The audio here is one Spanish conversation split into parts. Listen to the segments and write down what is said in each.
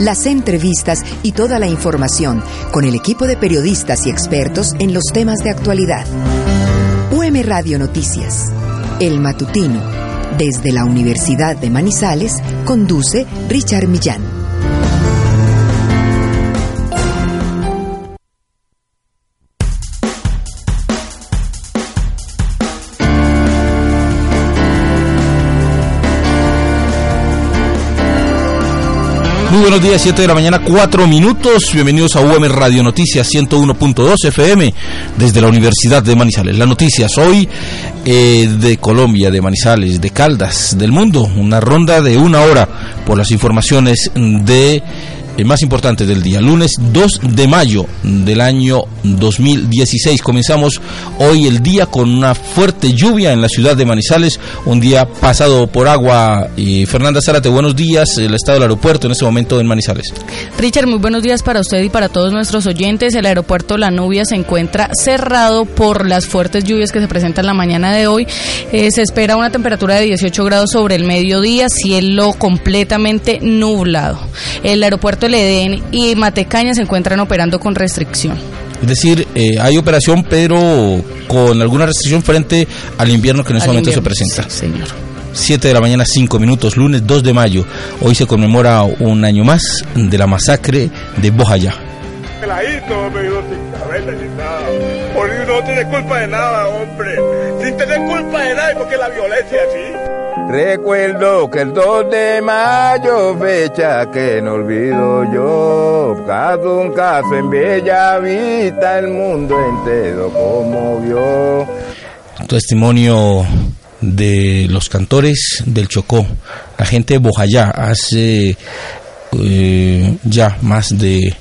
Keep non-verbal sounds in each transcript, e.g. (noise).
Las entrevistas y toda la información con el equipo de periodistas y expertos en los temas de actualidad. UM Radio Noticias, El Matutino, desde la Universidad de Manizales, conduce Richard Millán. Muy buenos días, 7 de la mañana, 4 minutos. Bienvenidos a UM Radio Noticias 101.2 FM desde la Universidad de Manizales. Las noticias hoy eh, de Colombia, de Manizales, de Caldas, del mundo. Una ronda de una hora por las informaciones de más importante del día, lunes 2 de mayo del año 2016. Comenzamos hoy el día con una fuerte lluvia en la ciudad de Manizales, un día pasado por agua. Fernanda Zárate, buenos días, el estado del aeropuerto en este momento en Manizales. Richard, muy buenos días para usted y para todos nuestros oyentes. El aeropuerto La Nubia se encuentra cerrado por las fuertes lluvias que se presentan la mañana de hoy. Eh, se espera una temperatura de 18 grados sobre el mediodía, cielo completamente nublado. El aeropuerto el Edén y Matecaña se encuentran operando con restricción. Es decir, eh, hay operación, pero con alguna restricción frente al invierno que en este momento se presenta. señor. 7 de la mañana, 5 minutos, lunes 2 de mayo. Hoy se conmemora un año más de la masacre de Bojayá. Porque no tiene culpa de nada, hombre. Sin tener culpa de nada, porque la violencia así. Recuerdo que el 2 de mayo, fecha que no olvido yo, caso un caso en Bella Vista, el mundo entero conmovió. Testimonio de los cantores del Chocó, la gente de Bojayá, hace eh, ya más de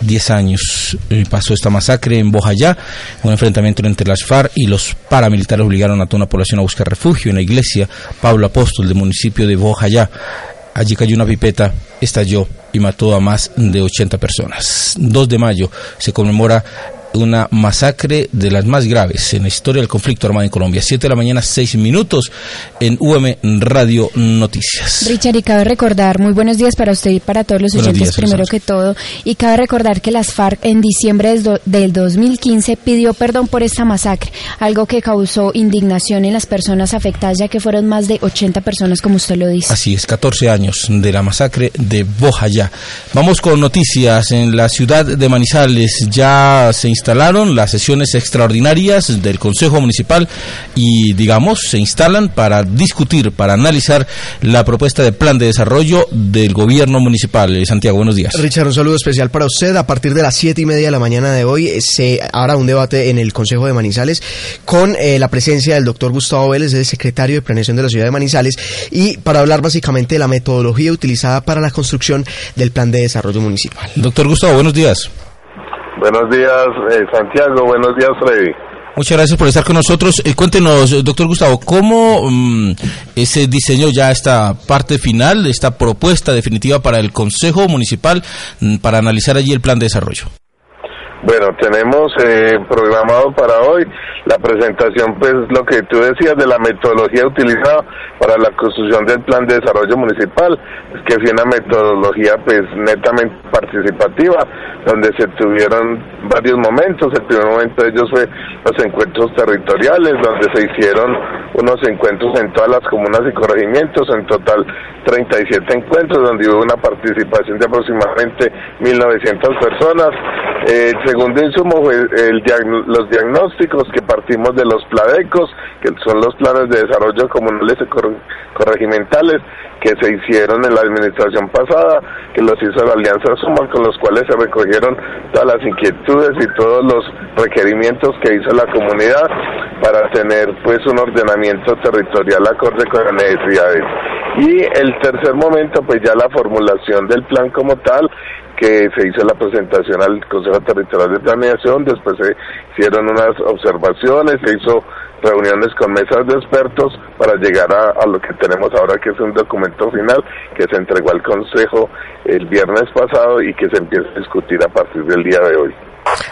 10 años eh, pasó esta masacre en Bojayá, un enfrentamiento entre las FARC y los paramilitares obligaron a toda una población a buscar refugio en la iglesia Pablo Apóstol del municipio de Bojayá. Allí cayó una pipeta, estalló y mató a más de 80 personas. 2 de mayo se conmemora una masacre de las más graves en la historia del conflicto armado en Colombia. Siete de la mañana, seis minutos en UM Radio Noticias. Richard, y cabe recordar, muy buenos días para usted y para todos los oyentes primero que todo, y cabe recordar que las FARC en diciembre del 2015 pidió perdón por esta masacre, algo que causó indignación en las personas afectadas, ya que fueron más de 80 personas, como usted lo dice. Así es, 14 años de la masacre de Bojayá. Vamos con noticias en la ciudad de Manizales. Ya se instalaron las sesiones extraordinarias del Consejo Municipal y, digamos, se instalan para discutir, para analizar la propuesta de plan de desarrollo del gobierno municipal. Eh, Santiago, buenos días. Richard, un saludo especial para usted. A partir de las siete y media de la mañana de hoy eh, se hará un debate en el Consejo de Manizales con eh, la presencia del doctor Gustavo Vélez, el secretario de Planeación de la Ciudad de Manizales, y para hablar básicamente de la metodología utilizada para la construcción del plan de desarrollo municipal. Doctor Gustavo, buenos días. Buenos días, eh, Santiago. Buenos días, Freddy. Muchas gracias por estar con nosotros. Eh, cuéntenos, doctor Gustavo, ¿cómo mm, se diseñó ya esta parte final, esta propuesta definitiva para el Consejo Municipal mm, para analizar allí el plan de desarrollo? Bueno, tenemos eh, programado para hoy la presentación, pues lo que tú decías de la metodología utilizada para la construcción del plan de desarrollo municipal, que fue una metodología pues netamente participativa, donde se tuvieron varios momentos. El primer momento de ellos fue los encuentros territoriales, donde se hicieron unos encuentros en todas las comunas y corregimientos, en total 37 encuentros, donde hubo una participación de aproximadamente 1.900 personas. Eh, insumo fue los diagnósticos que partimos de los PLADECOS, que son los planes de desarrollo comunales y corregimentales que se hicieron en la administración pasada, que los hizo la Alianza Suma, con los cuales se recogieron todas las inquietudes y todos los requerimientos que hizo la comunidad para tener pues un ordenamiento territorial acorde con las necesidades. Y el tercer momento, pues ya la formulación del plan como tal, que se hizo la presentación al Consejo Territorial de Planeación, después se hicieron unas observaciones, se hizo reuniones con mesas de expertos para llegar a, lo que tenemos ahora, que es un documento final que se entregó al Consejo el viernes pasado y que se empieza a discutir a partir del día de hoy.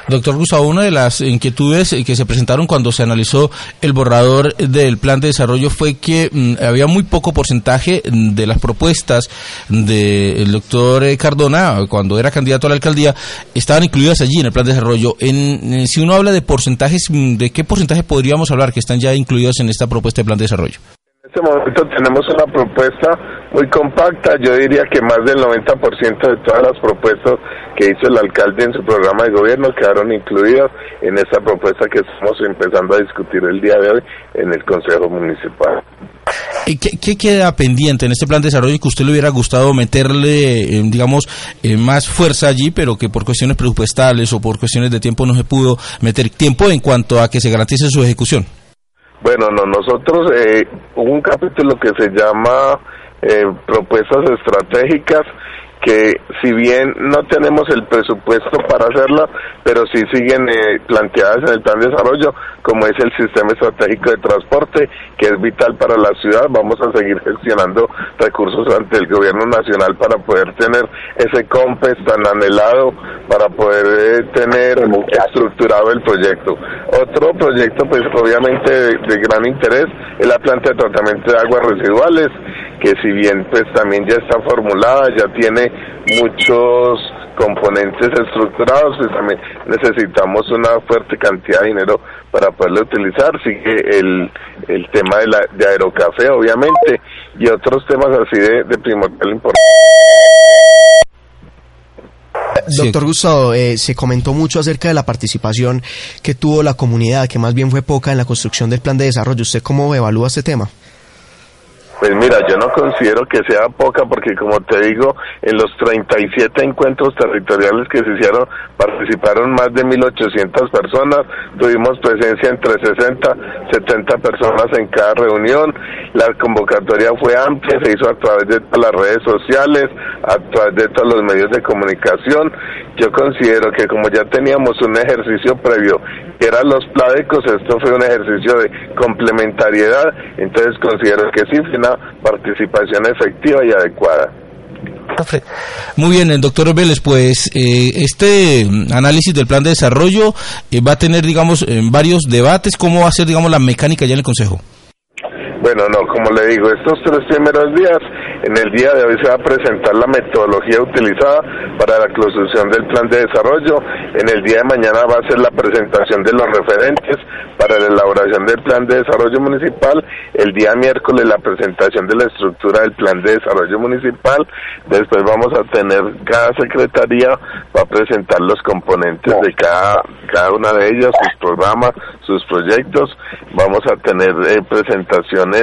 Doctor Gustavo, una de las inquietudes que se presentaron cuando se analizó el borrador del plan de desarrollo fue que mm, había muy poco porcentaje de las propuestas del doctor Cardona, cuando era candidato a la alcaldía, estaban incluidas allí en el plan de desarrollo. En, si uno habla de porcentajes, mm, ¿de qué porcentaje podríamos hablar que están ya incluidos en esta propuesta de plan de desarrollo? En este momento tenemos una propuesta muy compacta, yo diría que más del 90% de todas las propuestas que hizo el alcalde en su programa de gobierno quedaron incluidas en esta propuesta que estamos empezando a discutir el día de hoy en el Consejo Municipal. ¿Qué, ¿Qué, queda pendiente en este plan de desarrollo que usted le hubiera gustado meterle, eh, digamos, eh, más fuerza allí, pero que por cuestiones presupuestales o por cuestiones de tiempo no se pudo meter tiempo en cuanto a que se garantice su ejecución? Bueno, no, nosotros eh, un capítulo que se llama eh, propuestas estratégicas que si bien no tenemos el presupuesto para hacerla, pero sí siguen eh, planteadas en el plan de desarrollo, como es el sistema estratégico de transporte, que es vital para la ciudad. Vamos a seguir gestionando recursos ante el gobierno nacional para poder tener ese COMPES tan anhelado, para poder eh, tener estructurado el proyecto. Otro proyecto, pues obviamente de gran interés, es la planta de tratamiento de aguas residuales que si bien pues también ya está formulada, ya tiene muchos componentes estructurados, pues también necesitamos una fuerte cantidad de dinero para poderlo utilizar. Sigue el, el tema de, la, de aerocafé, obviamente, y otros temas así de, de primordial importancia. Doctor Gustavo, eh, se comentó mucho acerca de la participación que tuvo la comunidad, que más bien fue poca en la construcción del plan de desarrollo. ¿Usted cómo evalúa este tema? Pues mira, yo no considero que sea poca porque como te digo, en los 37 encuentros territoriales que se hicieron participaron más de 1.800 personas, tuvimos presencia entre 60, 70 personas en cada reunión, la convocatoria fue amplia, se hizo a través de todas las redes sociales, a través de todos los medios de comunicación. Yo considero que como ya teníamos un ejercicio previo, que eran los pládecos, esto fue un ejercicio de complementariedad, entonces considero que sí, participación efectiva y adecuada. Muy bien, doctor Vélez, pues eh, este análisis del plan de desarrollo eh, va a tener, digamos, varios debates. ¿Cómo va a ser, digamos, la mecánica ya en el Consejo? Bueno, no, como le digo, estos tres primeros días, en el día de hoy se va a presentar la metodología utilizada para la construcción del plan de desarrollo. En el día de mañana va a ser la presentación de los referentes para la elaboración del plan de desarrollo municipal. El día miércoles la presentación de la estructura del plan de desarrollo municipal. Después vamos a tener cada secretaría va a presentar los componentes de cada cada una de ellas, sus programas, sus proyectos. Vamos a tener eh, presentaciones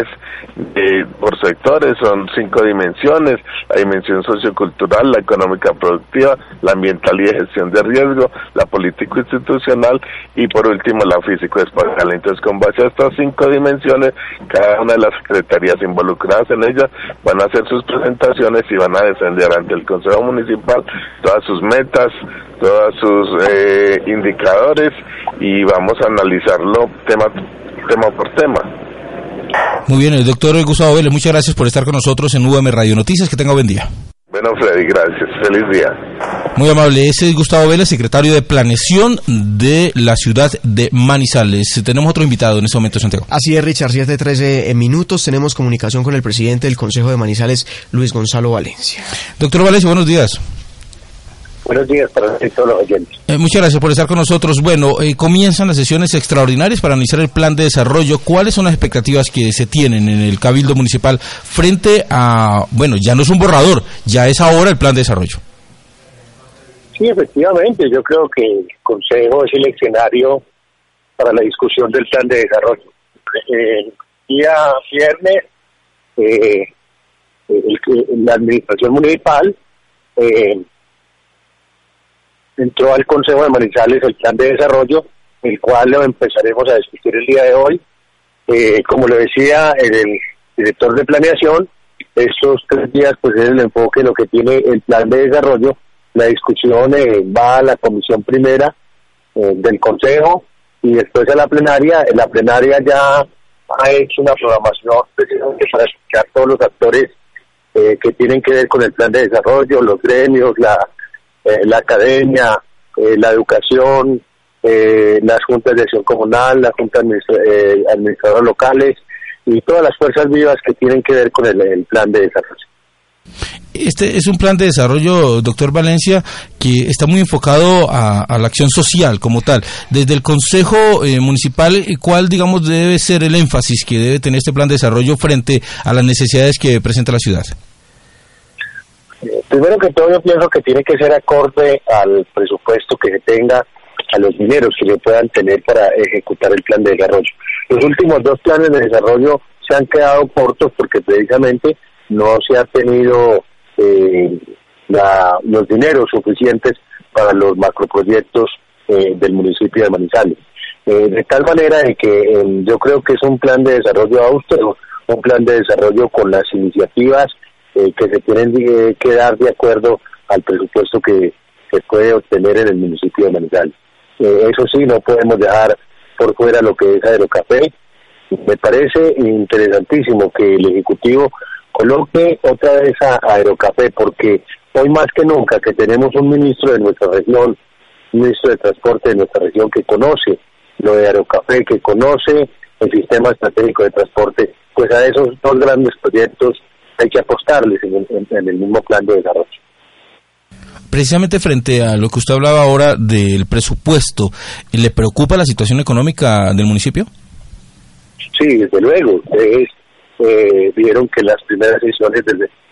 eh, por sectores, son cinco dimensiones, la dimensión sociocultural, la económica productiva, la ambiental y gestión de riesgo, la político institucional y por último la físico espacial. Entonces con base a estas cinco dimensiones, cada una de las secretarías involucradas en ellas van a hacer sus presentaciones y van a defender ante el Consejo Municipal todas sus metas, todos sus eh, indicadores y vamos a analizarlo tema, tema por tema. Muy bien, el doctor Gustavo Vélez, muchas gracias por estar con nosotros en UM Radio Noticias. Que tenga buen día. Bueno, Freddy, gracias. Feliz día. Muy amable. Ese es Gustavo Vélez, secretario de Planeación de la ciudad de Manizales. Tenemos otro invitado en este momento, Santiago. Así es, Richard. 7 13 minutos. Tenemos comunicación con el presidente del Consejo de Manizales, Luis Gonzalo Valencia. Doctor Valencia, buenos días. Buenos días para todos los oyentes. Eh, muchas gracias por estar con nosotros. Bueno, eh, comienzan las sesiones extraordinarias para analizar el plan de desarrollo. ¿Cuáles son las expectativas que se tienen en el Cabildo Municipal frente a, bueno, ya no es un borrador, ya es ahora el plan de desarrollo? Sí, efectivamente, yo creo que el Consejo es el escenario para la discusión del plan de desarrollo. El día viernes, eh, la Administración Municipal eh, entró al Consejo de Manizales el plan de desarrollo, el cual lo empezaremos a discutir el día de hoy. Eh, como le decía el, director de planeación, estos tres días pues es el enfoque lo que tiene el plan de desarrollo. La discusión eh, va a la comisión primera eh, del Consejo y después a la plenaria. La plenaria ya ha hecho una programación para escuchar todos los actores eh, que tienen que ver con el plan de desarrollo, los gremios, la, la academia, la educación, las juntas de acción comunal, las juntas administradoras locales, y todas las fuerzas vivas que tienen que ver con el, plan de desarrollo. Este es un plan de desarrollo, doctor Valencia, que está muy enfocado a, la acción social como tal. Desde el Consejo eh, Municipal, ¿cuál, digamos, debe ser el énfasis que debe tener este plan de desarrollo frente a las necesidades que presenta la ciudad? Eh, primero que todo, yo pienso que tiene que ser acorde al presupuesto que se tenga a los dineros que le puedan tener para ejecutar el plan de desarrollo. Los últimos dos planes de desarrollo se han quedado cortos porque precisamente no se ha tenido eh, los dineros suficientes para los macroproyectos eh, del municipio de Manizales. Eh, de tal manera de que yo creo que es un plan de desarrollo austero, un plan de desarrollo con las iniciativas que se tienen que dar de acuerdo al presupuesto que se puede obtener en el municipio de Manizales. Eh, eso sí, no podemos dejar por fuera lo que es Aerocafé. Me parece interesantísimo que el Ejecutivo coloque otra vez a Aerocafé, porque hoy más que nunca que tenemos un ministro de nuestra región, ministro de Transporte de nuestra región que conoce lo de Aerocafé, que conoce el sistema estratégico de transporte, pues a esos dos grandes proyectos hay que apostarles en el mismo plan de desarrollo precisamente frente a lo que usted hablaba ahora del presupuesto, ¿le preocupa la situación económica del municipio? Sí, desde luego. Ustedes eh, vieron que las primeras sesiones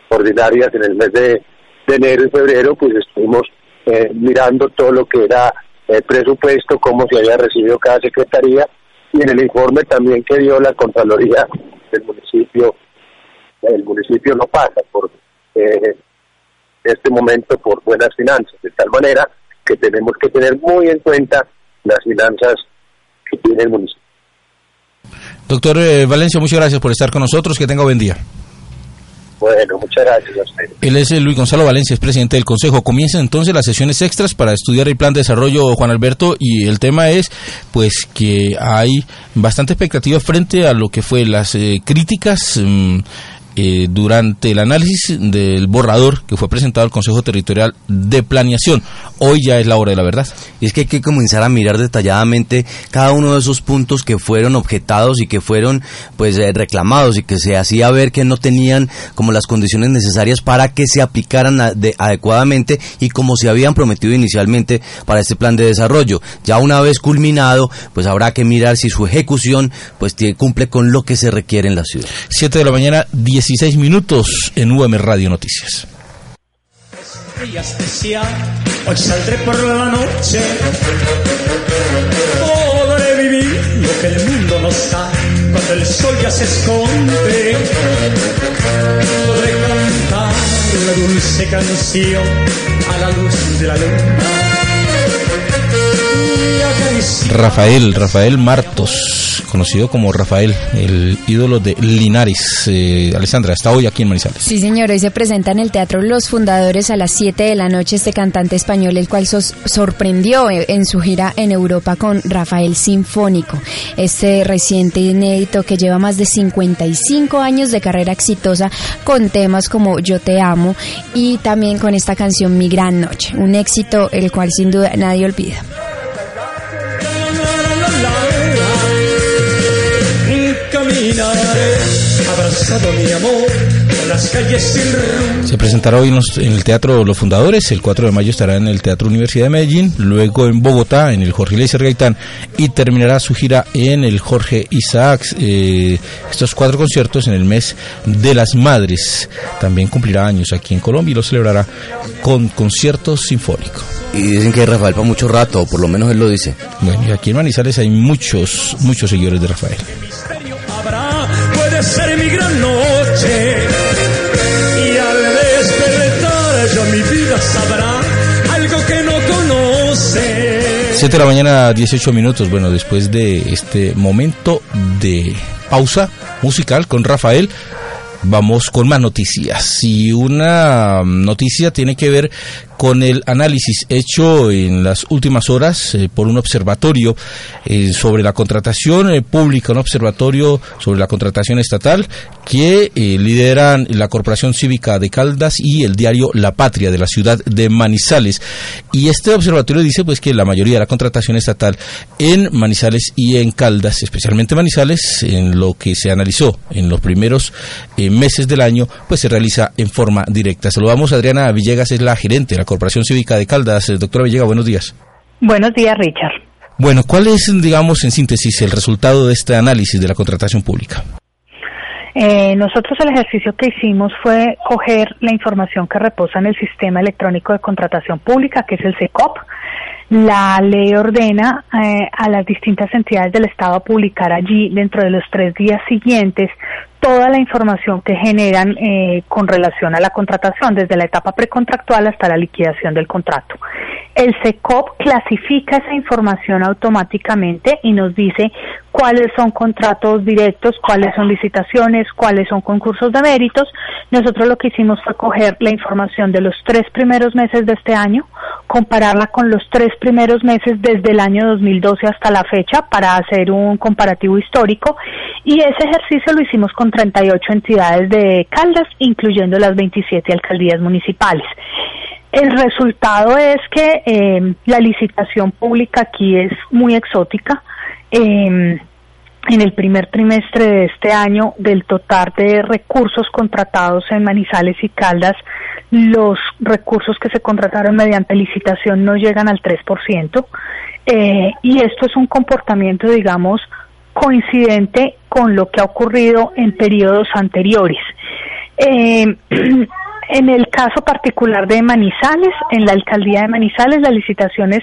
ordinarias en el mes de, enero y febrero, pues estuvimos eh, mirando todo lo que era el presupuesto, cómo se había recibido cada secretaría, y en el informe también que dio la Contraloría del municipio, el municipio no pasa por eh, este momento por buenas finanzas, de tal manera que tenemos que tener muy en cuenta las finanzas que tiene el municipio. Doctor eh, Valencia, muchas gracias por estar con nosotros, que tenga buen día. Bueno, muchas gracias a usted. Él es Luis Gonzalo Valencia, es presidente del Consejo. Comienzan entonces las sesiones extras para estudiar el plan de desarrollo, Juan Alberto, y el tema es pues que hay bastante expectativa frente a lo que fue las eh, críticas mm, eh, durante el análisis del borrador que fue presentado al Consejo Territorial de Planeación. Hoy ya es la hora de la verdad. Y es que hay que comenzar a mirar detalladamente cada uno de esos puntos que fueron objetados y que fueron pues eh, reclamados y que se hacía ver que no tenían como las condiciones necesarias para que se aplicaran adecuadamente y como se habían prometido inicialmente para este plan de desarrollo. Ya una vez culminado, pues habrá que mirar si su ejecución pues cumple con lo que se requiere en la ciudad. 7 de la mañana, 10 16 minutos en UM Radio Noticias. hoy saldré por la noche. Podré vivir lo que el mundo nos da cuando el sol ya se esconde. Podré cantar una dulce canción a la luz de la luna. Rafael, Rafael Martos conocido como Rafael, el ídolo de Linares. Eh, Alessandra, está hoy aquí en Manizales. Sí, señor, hoy se presenta en el Teatro Los Fundadores a las 7 de la noche este cantante español, el cual sorprendió eh, en su gira en Europa con Rafael Sinfónico, este reciente inédito que lleva más de 55 años de carrera exitosa con temas como Yo te amo y también con esta canción Mi Gran Noche, un éxito el cual sin duda nadie olvida. Se presentará hoy en, el Teatro Los Fundadores, el 4 de mayo estará en el Teatro Universidad de Medellín, luego en Bogotá, en el Jorge Leiser Gaitán, y terminará su gira en el Jorge Isaacs. Eh, estos cuatro conciertos en el mes de las Madres. También cumplirá años aquí en Colombia y lo celebrará con concierto sinfónico. Y dicen que Rafael para mucho rato, por lo menos él lo dice. Bueno, y aquí en Manizales hay muchos, muchos seguidores de Rafael ser mi gran noche. Y al despertar yo mi vida sabrá algo que no conoce. 7 de la mañana, 18 minutos. Bueno, después de este momento de pausa musical con Rafael, Vamos con más noticias. Y una noticia tiene que ver con el análisis hecho en las últimas horas eh, por un observatorio eh, sobre la contratación eh, pública, un observatorio sobre la contratación estatal que lideran la Corporación Cívica de Caldas y el diario La Patria de la ciudad de Manizales. Y este observatorio dice pues que la mayoría de la contratación estatal en Manizales y en Caldas, especialmente Manizales, en lo que se analizó en los primeros meses del año, pues se realiza en forma directa. Saludamos a Adriana Villegas, es la gerente de la Corporación Cívica de Caldas. Eh, doctora Villegas, buenos días. Buenos días, Richard. Bueno, ¿cuál es, digamos, en síntesis, el resultado de este análisis de la contratación pública? Eh, nosotros el ejercicio que hicimos fue coger la información que reposa en el sistema electrónico de contratación pública, que es el SECOP. La ley ordena eh, a las distintas entidades del Estado a publicar allí dentro de los tres días siguientes toda la información que generan eh, con relación a la contratación, desde la etapa precontractual hasta la liquidación del contrato. El SECOP clasifica esa información automáticamente y nos dice cuáles son contratos directos, cuáles son licitaciones, cuáles son concursos de méritos. Nosotros lo que hicimos fue coger la información de los tres primeros meses de este año, compararla con los tres primeros meses desde el año 2012 hasta la fecha para hacer un comparativo histórico y ese ejercicio lo hicimos con 38 entidades de Caldas, incluyendo las 27 alcaldías municipales. El resultado es que eh, la licitación pública aquí es muy exótica. Eh, en el primer trimestre de este año, del total de recursos contratados en Manizales y Caldas, los recursos que se contrataron mediante licitación no llegan al 3%. Eh, y esto es un comportamiento, digamos, coincidente con lo que ha ocurrido en periodos anteriores. Eh, (clears throat) En el caso particular de Manizales, en la alcaldía de Manizales, las licitaciones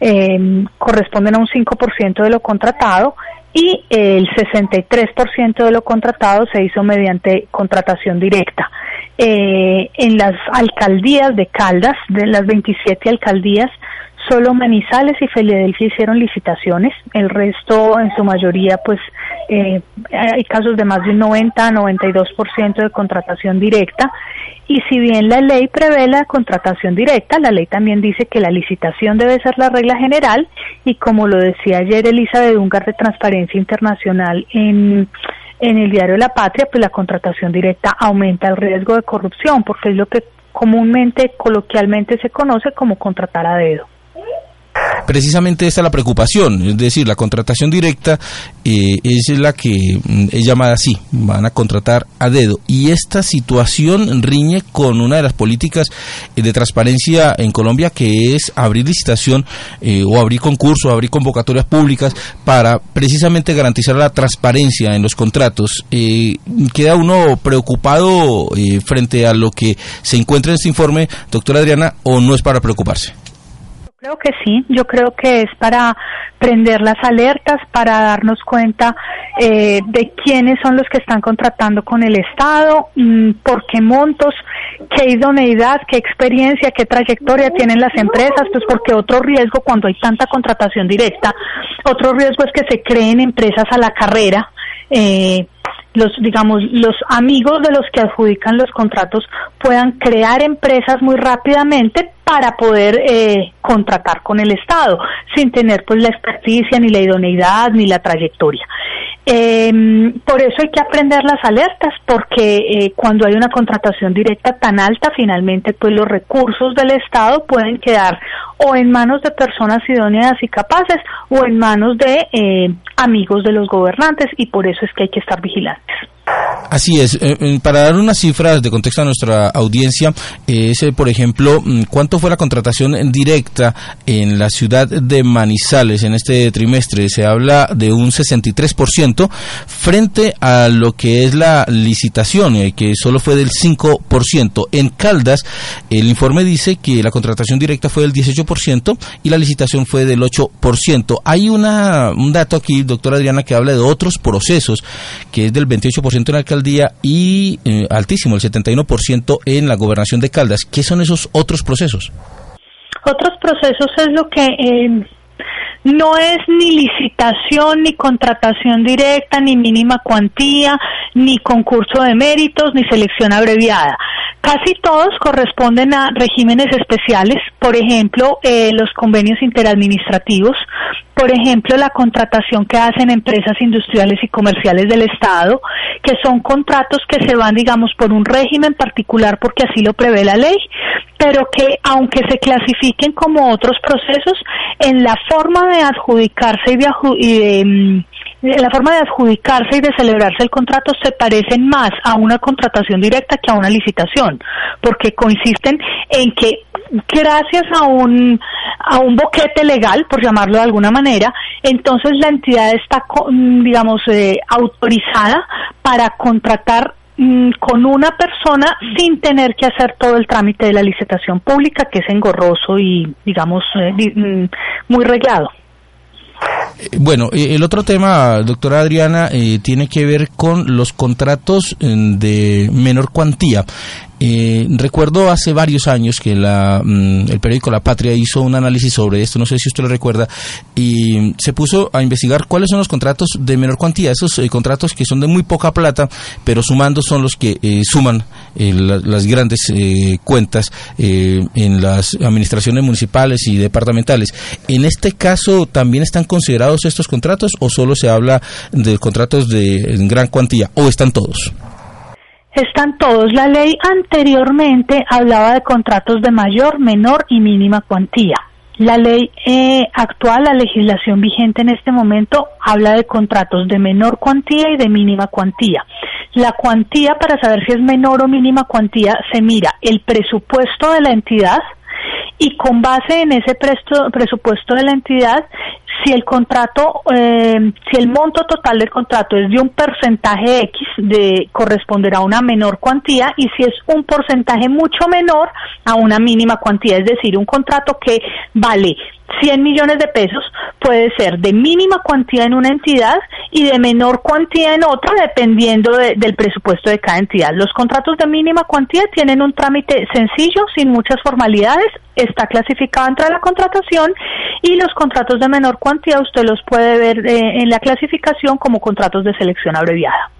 eh, corresponden a un 5% de lo contratado y el 63% de lo contratado se hizo mediante contratación directa. Eh, en las alcaldías de Caldas, de las 27 alcaldías, Solo Manizales y Filadelfia hicieron licitaciones, el resto en su mayoría pues eh, hay casos de más de un 90 92% de contratación directa. Y si bien la ley prevé la contratación directa, la ley también dice que la licitación debe ser la regla general. Y como lo decía ayer Elisa de Dungar de Transparencia Internacional en en el diario La Patria, pues la contratación directa aumenta el riesgo de corrupción porque es lo que comúnmente, coloquialmente se conoce como contratar a dedo. Precisamente esta es la preocupación, es decir, la contratación directa eh, es la que mm, es llamada así, van a contratar a dedo. Y esta situación riñe con una de las políticas eh, de transparencia en Colombia, que es abrir licitación eh, o abrir concursos, abrir convocatorias públicas para precisamente garantizar la transparencia en los contratos. ¿Queda uno preocupado frente a lo que se encuentra en este informe, doctora Adriana, o no es para preocuparse? Creo que sí, yo creo que es para prender las alertas, para darnos cuenta eh, de quiénes son los que están contratando con el Estado, mm, por qué montos, qué idoneidad, qué experiencia, qué trayectoria tienen las empresas, pues porque otro riesgo cuando hay tanta contratación directa, otro riesgo es que se creen empresas a la carrera. Eh, los digamos los amigos de los que adjudican los contratos puedan crear empresas muy rápidamente para poder eh, contratar con el Estado sin tener pues la experticia ni la idoneidad ni la trayectoria. Eh, por eso hay que aprender las alertas, porque eh, cuando hay una contratación directa tan alta, finalmente pues los recursos del Estado pueden quedar o en manos de personas idóneas y capaces o en manos de eh, amigos de los gobernantes y por eso es que hay que estar vigilantes. Así es. Eh, eh, para dar unas cifras de contexto a nuestra audiencia, es, por ejemplo, mm, ¿cuánto fue la contratación directa en la ciudad de Manizales en este trimestre? Se habla de un 63% frente a lo que es la licitación, eh, que solo fue del 5%. En Caldas, el informe dice que la contratación directa fue del 18% y la licitación fue del 8%. Hay una, un dato aquí, doctora Adriana, que habla de otros procesos, que es del 28% en la alcaldía y eh, altísimo, el 71% en la gobernación de Caldas. ¿Qué son esos otros procesos? Otros procesos es lo que eh, no es ni licitación, ni contratación directa, ni mínima cuantía, ni concurso de méritos, ni selección abreviada. Casi todos corresponden a regímenes especiales, por ejemplo, eh, los convenios interadministrativos, por ejemplo, la contratación que hacen empresas industriales y comerciales del Estado, que son contratos que se van, digamos, por un régimen particular porque así lo prevé la ley, pero que aunque se clasifiquen como otros procesos, en la forma de adjudicarse y de, y mm, la forma de adjudicarse y de celebrarse el contrato se parecen más a una contratación directa que a una licitación, porque consisten en que gracias a un a un boquete legal, por llamarlo de alguna manera, entonces la entidad está, digamos, eh, autorizada para contratar mm, con una persona sin tener que hacer todo el trámite de la licitación pública, que es engorroso y, digamos, eh, mm, muy reglado. Eh, bueno, eh, el otro tema, doctora Adriana, eh, tiene que ver con los contratos de menor cuantía. Eh, recuerdo hace varios años que la, mm, el periódico La Patria hizo un análisis sobre esto, no sé si usted lo recuerda, y se puso a investigar cuáles son los contratos de menor cuantía, esos eh, contratos que son de muy poca plata, pero sumando son los que eh, suman las grandes cuentas en las administraciones municipales y departamentales. En este caso, ¿también están considerados estos contratos o solo se habla de contratos de gran cuantía o están todos? Están todos. La ley anteriormente hablaba de contratos de mayor, menor y mínima cuantía. La ley eh, actual, la legislación vigente en este momento, habla de contratos de menor cuantía y de mínima cuantía. La cuantía, para saber si es menor o mínima cuantía, se mira el presupuesto de la entidad y con base en ese presupuesto de la entidad si el contrato, eh, si el monto total del contrato es de un porcentaje X, de corresponderá a una menor cuantía y si es un porcentaje mucho menor a una mínima cuantía, es decir, un contrato que vale 100 millones de pesos puede ser de mínima cuantía en una entidad y de menor cuantía en otra, dependiendo del presupuesto de cada entidad. Los contratos de mínima cuantía tienen un trámite sencillo, sin muchas formalidades, está clasificado entre la contratación y los contratos de menor cuantía usted los puede ver eh, en la clasificación como contratos de selección abreviada.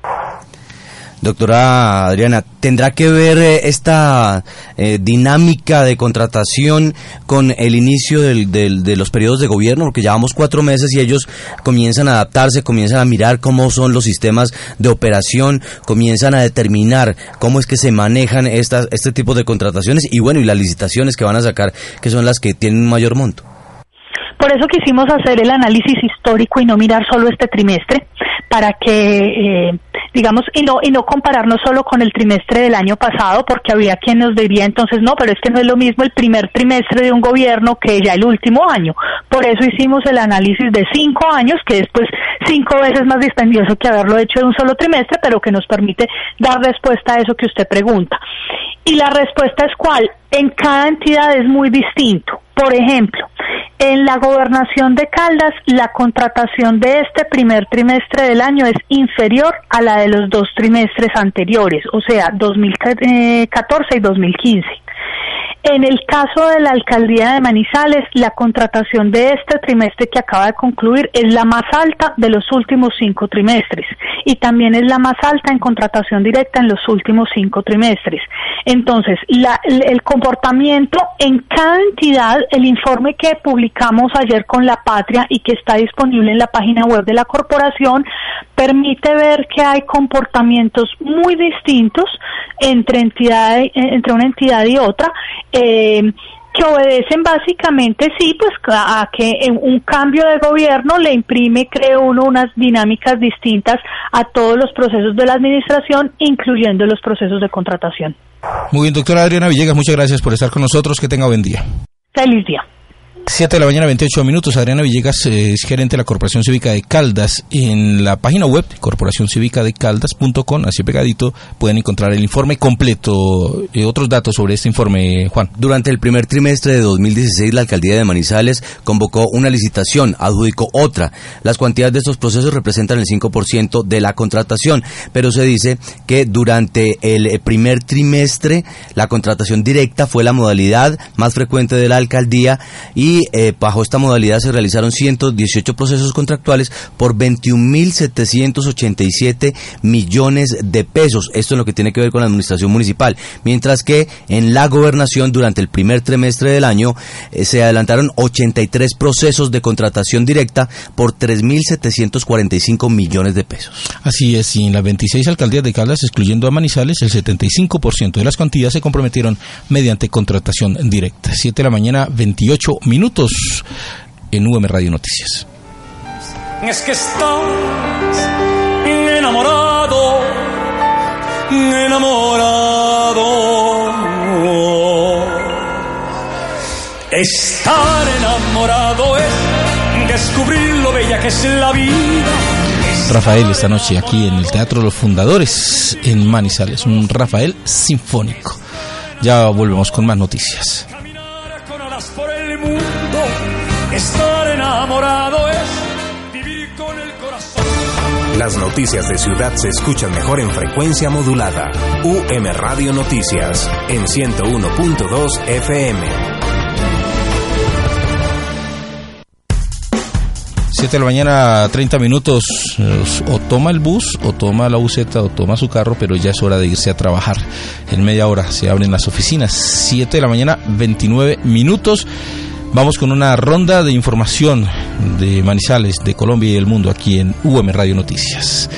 Doctora Adriana, ¿tendrá que ver eh, esta eh, dinámica de contratación con el inicio del, de los periodos de gobierno? Porque llevamos cuatro meses y ellos comienzan a adaptarse, comienzan a mirar cómo son los sistemas de operación, comienzan a determinar cómo es que se manejan estas, este tipo de contrataciones y bueno, y las licitaciones que van a sacar, que son las que tienen un mayor monto. Por eso quisimos hacer el análisis histórico y no mirar solo este trimestre, para que, eh, digamos, y no, y no compararnos solo con el trimestre del año pasado, porque había quien nos diría entonces, no, pero es que no es lo mismo el primer trimestre de un gobierno que ya el último año. Por eso hicimos el análisis de cinco años, que es pues cinco veces más dispendioso que haberlo hecho de un solo trimestre, pero que nos permite dar respuesta a eso que usted pregunta. Y la respuesta es cuál. En cada entidad es muy distinto. Por ejemplo, en la gobernación de Caldas, la contratación de este primer trimestre del año es inferior a la de los dos trimestres anteriores, o sea, 2014 y 2015. En el caso de la alcaldía de Manizales, la contratación de este trimestre que acaba de concluir es la más alta de los últimos cinco trimestres y también es la más alta en contratación directa en los últimos cinco trimestres. Entonces, el comportamiento en cada entidad, el informe que publicamos ayer con La Patria y que está disponible en la página web de la corporación, permite ver que hay comportamientos muy distintos entre, entidad, entre una entidad y otra que obedecen básicamente, sí, pues a que un cambio de gobierno le imprime, creo uno, unas dinámicas distintas a todos los procesos de la administración, incluyendo los procesos de contratación. Muy bien, doctora Adriana Villegas, muchas gracias por estar con nosotros. Que tenga buen día. Feliz día. 7 de la mañana, 28 minutos. Adriana Villegas eh, es gerente de la Corporación Cívica de Caldas. En la página web, corporacioncivicadecaldas.com, así pegadito, pueden encontrar el informe completo y otros datos sobre este informe, Juan. Durante el primer trimestre de 2016, la alcaldía de Manizales convocó una licitación, adjudicó otra. Las cuantías de estos procesos representan el 5% de la contratación, pero se dice que durante el primer trimestre, la contratación directa fue la modalidad más frecuente de la alcaldía y eh, bajo esta modalidad se realizaron 118 procesos contractuales por 21.787 millones de pesos. Esto es lo que tiene que ver con la administración municipal. Mientras que en la gobernación durante el primer trimestre del año eh, se adelantaron 83 procesos de contratación directa por 3.745 millones de pesos. Así es, y en las 26 alcaldías de Caldas, excluyendo a Manizales, el 75% de las cuantías se comprometieron mediante contratación directa. 7 de la mañana, 28 minutos en UM Radio Noticias. Es que estás enamorado, enamorado. Estar enamorado es descubrir lo bella que es la vida. Rafael esta noche aquí en el Teatro Los Fundadores en Manizales, un Rafael sinfónico. Ya volvemos con más noticias. Estar enamorado es vivir con el corazón. Las noticias de ciudad se escuchan mejor en frecuencia modulada. UM Radio Noticias en 101.2 FM. 7 de la mañana, 30 minutos. O toma el bus, o toma la buseta, o toma su carro, pero ya es hora de irse a trabajar. En media hora se abren las oficinas. 7 de la mañana, 29 minutos. Vamos con una ronda de información de Manizales, de Colombia y del mundo aquí en UM Radio Noticias.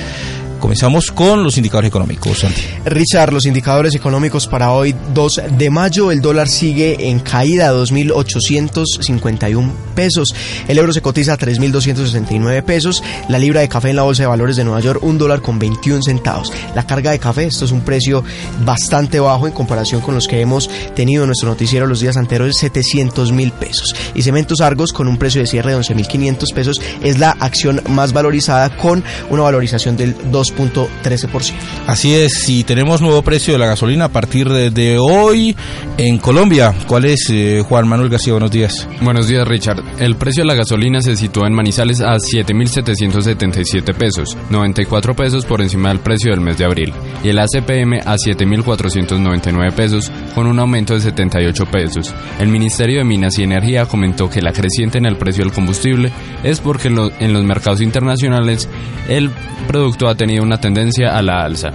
Comenzamos con los indicadores económicos. Richard, los indicadores económicos para hoy 2 de mayo, el dólar sigue en caída a 2.851 pesos, el euro se cotiza a 3.269 pesos, la libra de café en la bolsa de valores de Nueva York, un dólar con 21 centavos. La carga de café, esto es un precio bastante bajo en comparación con los que hemos tenido en nuestro noticiero los días anteriores, 700 mil pesos. Y Cementos Argos con un precio de cierre de 11.500 pesos es la acción más valorizada con una valorización del 2 13%. Así es, si tenemos nuevo precio de la gasolina a partir de, de hoy en Colombia. ¿Cuál es, eh, Juan Manuel García? Buenos días. Buenos días, Richard. El precio de la gasolina se sitúa en Manizales a 7.777 pesos, 94 pesos por encima del precio del mes de abril, y el ACPM a 7.499 pesos, con un aumento de 78 pesos. El Ministerio de Minas y Energía comentó que la creciente en el precio del combustible es porque en los mercados internacionales el producto ha tenido una tendencia a la alza.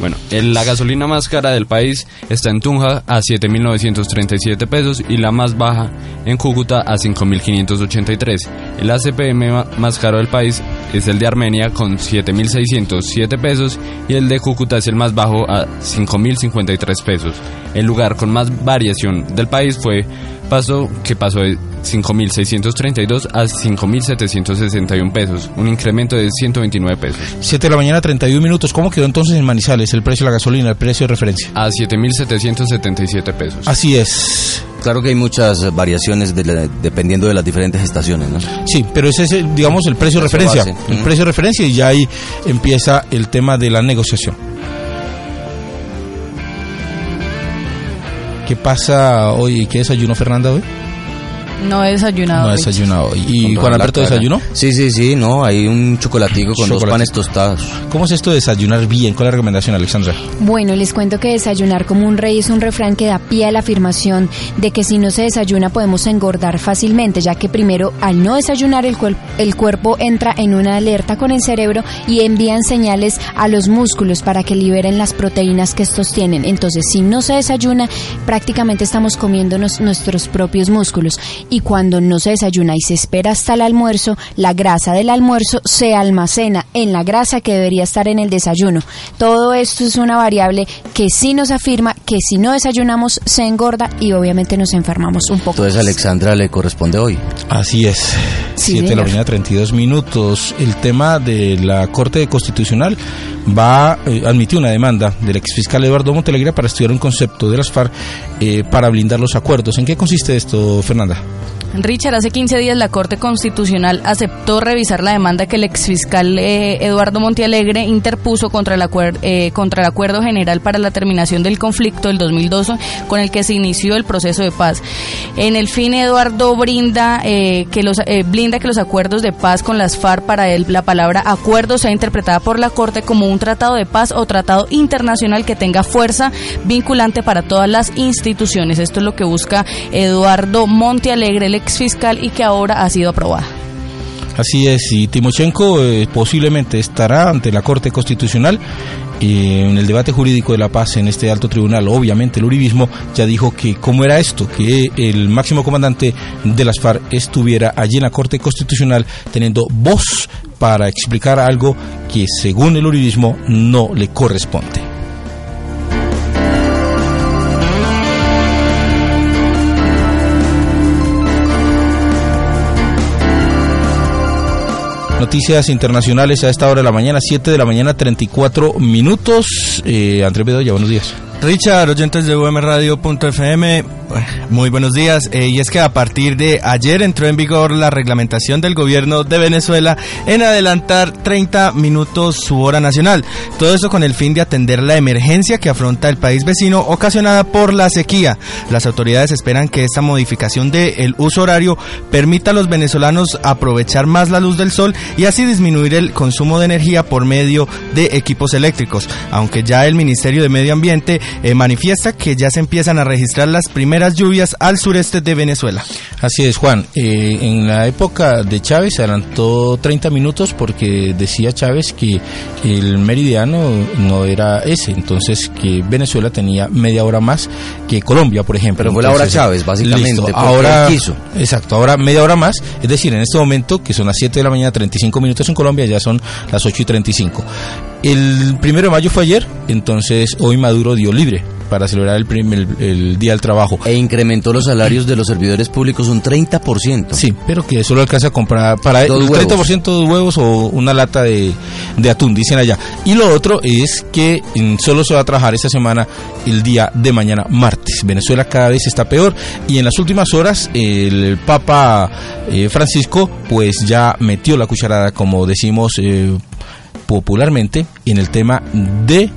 Bueno, la gasolina más cara del país está en Tunja a 7.937 pesos y la más baja en Cúcuta a 5.583. El ACPM más caro del país es el de Armenia con 7.607 pesos y el de Cúcuta es el más bajo a 5.053 pesos. El lugar con más variación del país fue Paso que pasó de 5.632 a 5.761 pesos, un incremento de 129 pesos. 7 de la mañana, 31 minutos. ¿Cómo quedó entonces en Manizales el precio de la gasolina, el precio de referencia? A 7.777 pesos. Así es. Claro que hay muchas variaciones de la, dependiendo de las diferentes estaciones, ¿no? Sí, pero ese es, digamos, el precio de referencia. Base. El uh -huh. precio de referencia y ya ahí empieza el tema de la negociación. ¿Qué pasa hoy? ¿Qué desayuno Fernanda hoy? No he desayunado. No he desayunado. ¿Y Juan Alberto desayunó? Sí, sí, sí, no, hay un chocolatico con dos panes tostados. ¿Cómo es esto de desayunar bien? ¿Cuál es la recomendación, Alexandra? Bueno, les cuento que desayunar como un rey es un refrán que da pie a la afirmación de que si no se desayuna podemos engordar fácilmente, ya que primero al no desayunar el, cuer el cuerpo entra en una alerta con el cerebro y envían señales a los músculos para que liberen las proteínas que estos tienen. Entonces, si no se desayuna, prácticamente estamos comiéndonos nuestros propios músculos y cuando no se desayuna y se espera hasta el almuerzo, la grasa del almuerzo se almacena en la grasa que debería estar en el desayuno. Todo esto es una variable que sí nos afirma que si no desayunamos se engorda y obviamente nos enfermamos un poco. Entonces más. Alexandra le corresponde hoy. Así es. Sí, 7 de la mañana, 32 minutos. El tema de la Corte Constitucional va eh, admitió una demanda del exfiscal Eduardo Montelegre para estudiar un concepto de las FARC eh, para blindar los acuerdos. ¿En qué consiste esto, Fernanda? Richard, hace 15 días la Corte Constitucional aceptó revisar la demanda que el exfiscal eh, Eduardo Montealegre interpuso contra el, eh, contra el Acuerdo General para la Terminación del Conflicto del 2012 con el que se inició el proceso de paz. En el fin, Eduardo brinda, eh, que los, blinda que los acuerdos de paz con las FARC, para él la palabra acuerdo sea interpretada por la Corte como un un tratado de paz o tratado internacional que tenga fuerza vinculante para todas las instituciones. Esto es lo que busca Eduardo Montealegre, el ex fiscal, y que ahora ha sido aprobada. Así es, y Timochenko eh, posiblemente estará ante la Corte Constitucional y en el debate jurídico de la paz en este alto tribunal. Obviamente el uribismo ya dijo que cómo era esto, que el máximo comandante de las FARC estuviera allí en la Corte Constitucional teniendo voz para explicar algo que según el uribismo no le corresponde. Noticias internacionales a esta hora de la mañana, 7 de la mañana, 34 minutos. Eh, Andrés Bedoya, buenos días. Richard, oyentes de umradio.fm, muy buenos días. Eh, y es que a partir de ayer entró en vigor la reglamentación del gobierno de Venezuela en adelantar 30 minutos su hora nacional. Todo eso con el fin de atender la emergencia que afronta el país vecino ocasionada por la sequía. Las autoridades esperan que esta modificación del uso horario permita a los venezolanos aprovechar más la luz del sol y así disminuir el consumo de energía por medio de equipos eléctricos. Aunque ya el Ministerio de Medio Ambiente eh, manifiesta que ya se empiezan a registrar las primeras lluvias al sureste de Venezuela. Así es, Juan. Eh, en la época de Chávez se adelantó 30 minutos porque decía Chávez que el meridiano no era ese, entonces que Venezuela tenía media hora más que Colombia, por ejemplo. Pero fue la hora Chávez, básicamente. Ahora, quiso. Exacto, ahora media hora más, es decir, en este momento, que son las 7 de la mañana, 35 minutos en Colombia, ya son las 8 y 35. El primero de mayo fue ayer, entonces hoy Maduro dio libre para celebrar el, primer, el, Día del Trabajo. E incrementó los salarios de los servidores públicos un 30%. Sí, pero que solo alcanza a comprar para el 30% de huevos o una lata de, de, atún, dicen allá. Y lo otro es que mm, solo se va a trabajar esta semana el día de mañana, martes. Venezuela cada vez está peor y en las últimas horas el Papa eh, Francisco pues ya metió la cucharada, como decimos eh, popularmente, en el tema de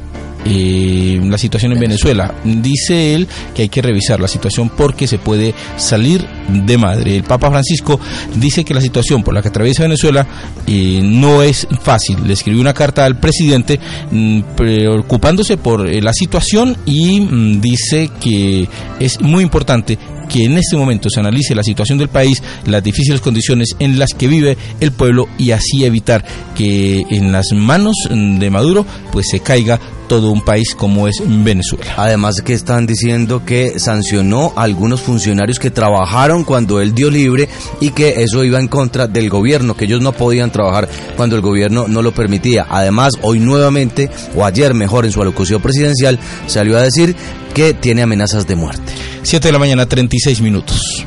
eh, la situación en Venezuela. Dice él que hay que revisar la situación porque se puede salir de madre. El Papa Francisco dice que la situación por la que atraviesa Venezuela eh, no es fácil. Le escribió una carta al presidente mm, preocupándose por eh, la situación y mm, dice que es muy importante que en este momento se analice la situación del país, las difíciles condiciones en las que vive el pueblo y así evitar que en las manos de Maduro pues se caiga todo un país como es Venezuela. Además que están diciendo que sancionó a algunos funcionarios que trabajaron cuando él dio libre y que eso iba en contra del gobierno, que ellos no podían trabajar cuando el gobierno no lo permitía. Además, hoy nuevamente, o ayer mejor en su alocución presidencial, salió a decir que tiene amenazas de muerte. 7 de la mañana, 36 minutos.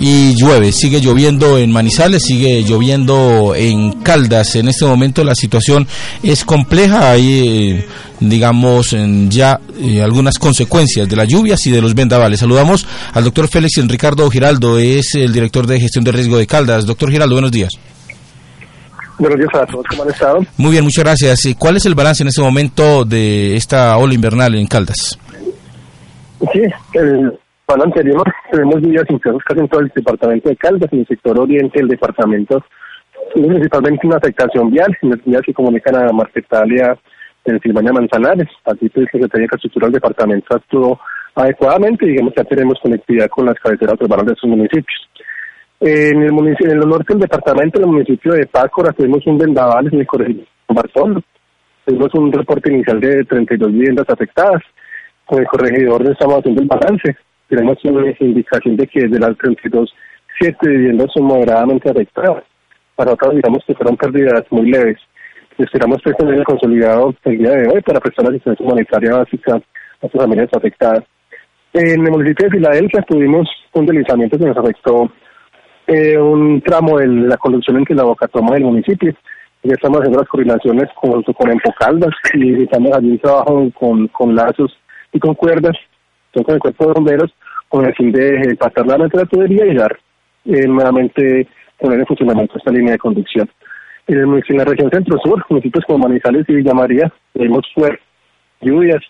Y llueve, sigue lloviendo en Manizales, sigue lloviendo en Caldas. En este momento la situación es compleja, hay eh, digamos ya eh, algunas consecuencias de las lluvias y de los vendavales. Saludamos al doctor Félix Ricardo Giraldo, es el director de gestión de riesgo de Caldas. Doctor Giraldo, buenos días. Buenos días a todos, ¿cómo han estado? Muy bien, muchas gracias. ¿Cuál es el balance en este momento de esta ola invernal en Caldas? Sí, el anterior (laughs) tenemos lluvias intensas casi en todo el departamento de Caldas, en el sector oriente del departamento, principalmente una afectación vial, en las vías que comunican a Marquetalia, Pensilvania Manzanares, así que la Secretaría de Infraestructura del departamento actuó adecuadamente, digamos que ya tenemos conectividad con las cabeceras urbanas de esos municipios. En el, municipio, en el norte del departamento, en el municipio de Pácora, tuvimos un vendaval en el corregimiento Bartolo. Tuvimos un reporte inicial de 32 viviendas afectadas. Con el corregidor estamos haciendo el balance. Tenemos una indicación de que de las 32, 7 viviendas son moderadamente afectadas. Para otras, digamos que fueron pérdidas muy leves. Esperamos que tener consolidado el día de hoy para prestar asistencia humanitaria básica a sus familias afectadas. En el municipio de Filadelfia tuvimos un deslizamiento que nos afectó eh, un tramo de la conducción entre la boca toma del municipio. Ya estamos haciendo las coordinaciones con, con Empocaldas y estamos allí un trabajo con, con lazos y con cuerdas, con el cuerpo de bomberos, con el fin de pasar la la tubería y dar eh, nuevamente poner en funcionamiento esta línea de conducción. En, la región centro-sur, municipios como Manizales y Villa María, fuertes lluvias,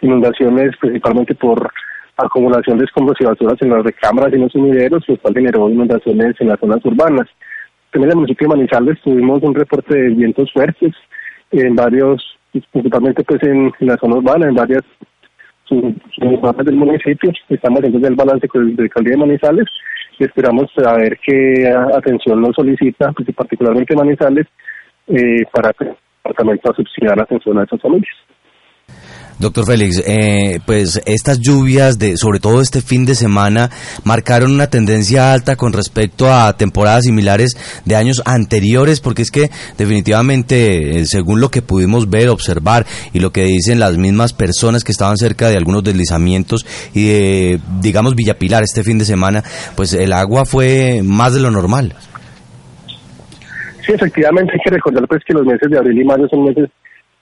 inundaciones principalmente por acumulación de escombros y basuras en las recámaras y en los sumideros, lo cual generó inundaciones en las zonas urbanas. también en el municipio de Manizales tuvimos un reporte de vientos fuertes en varios, principalmente pues en, la zona urbana, en varias zonas del municipio. Estamos haciendo el balance con el alcaldía de Manizales y esperamos saber qué atención nos solicita, pues, particularmente Manizales, eh, para que el departamento a subsidiar la atención a esas familias. Doctor Félix, eh, pues estas lluvias, de, sobre todo este fin de semana, marcaron una tendencia alta con respecto a temporadas similares de años anteriores, porque es que definitivamente, eh, según lo que pudimos ver, observar y lo que dicen las mismas personas que estaban cerca de algunos deslizamientos y de, digamos, Villapilar este fin de semana, pues el agua fue más de lo normal. Sí, efectivamente, hay que recordar pues que los meses de abril y mayo son meses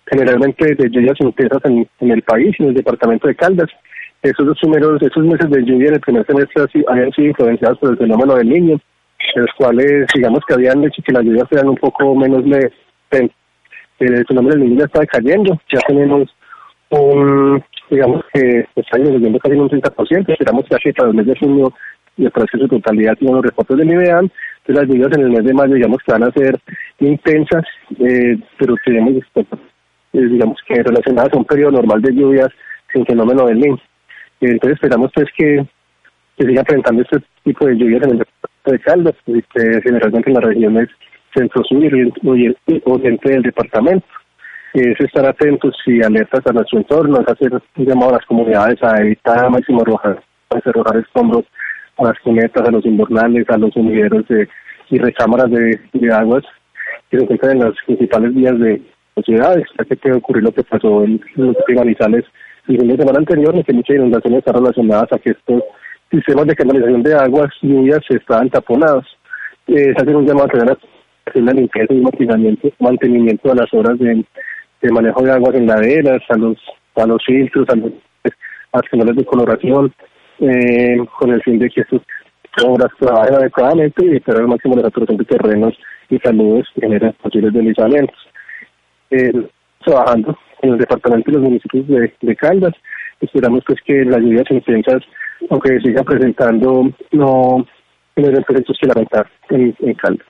generalmente de lluvias intensas en, el país y en el departamento de Caldas. Esos dos números, esos meses de lluvia en el primer semestre habían sido influenciados por el fenómeno del niño, en los cuales, digamos que habían hecho que las lluvias fueran un poco menos leves. El fenómeno del niño ya está cayendo, ya tenemos un, digamos que está disminuyendo casi un 30%, esperamos que para el mes de junio y proceso de totalidad tiene los reportes del IBEAN, entonces las lluvias en el mes de mayo digamos que van a ser intensas, eh, pero tenemos digamos que relacionadas a un periodo normal de lluvias sin fenómeno del niño. Entonces esperamos pues que, que siga presentando este tipo de lluvias en el departamento de Caldas, generalmente en las regiones centro-sur y oriente del departamento. Es estar atentos y alertas a nuestro entorno, es hacer un llamado a las comunidades a evitar máximo arrojar, arrojar escombros a las cunetas, a los invernales, a los sumideros de, y recámaras de, de aguas que se encuentran en las principales vías de, ciudades, ya que puede ocurrir lo que pasó en los Manizales el fin de semana anterior, en que muchas inundaciones están relacionadas a que estos sistemas de canalización de aguas lluvias estaban taponados. Eh, se hace un llamado a hacer la limpieza y mantenimiento, mantenimiento de las obras de, manejo de aguas en laderas, a los, a los filtros, a los, a canales de coloración, eh, con el fin de que estas obras trabajen adecuadamente y esperar el máximo de saturación de terrenos y saludos y generen posibles deslizamientos trabajando en el departamento y los municipios de, Caldas. Esperamos pues que las lluvias intensas, aunque se sigan presentando, no generen efectos que lamentar en, en Caldas.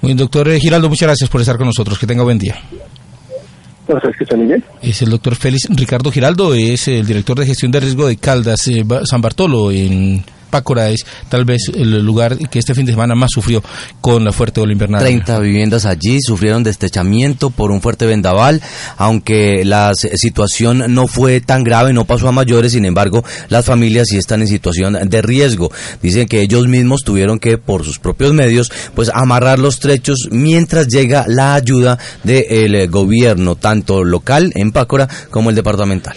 Muy doctor Giraldo, muchas gracias por estar con nosotros. Que tenga buen día. Es el doctor Félix Ricardo Giraldo, es el director de gestión de riesgo de Caldas, eh, San Bartolo, en Pácora es tal vez el lugar que este fin de semana más sufrió con la fuerte ola invernal. 30 viviendas allí sufrieron destechamiento por un fuerte vendaval, aunque la situación no fue tan grave, no pasó a mayores, sin embargo, las familias sí están en situación de riesgo. Dicen que ellos mismos tuvieron que, por sus propios medios, pues amarrar los trechos mientras llega la ayuda del gobierno, tanto local en Pácora como el departamental.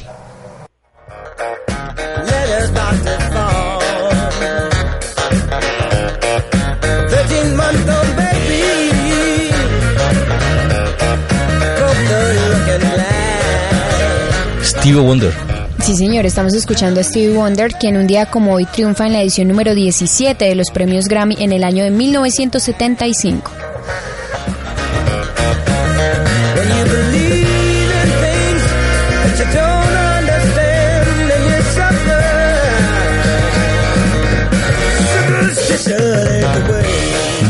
Stevie Wonder. Sí, señor, estamos escuchando a Stevie Wonder, quien un día como hoy triunfa en la edición número 17 de los premios Grammy en el año de 1975.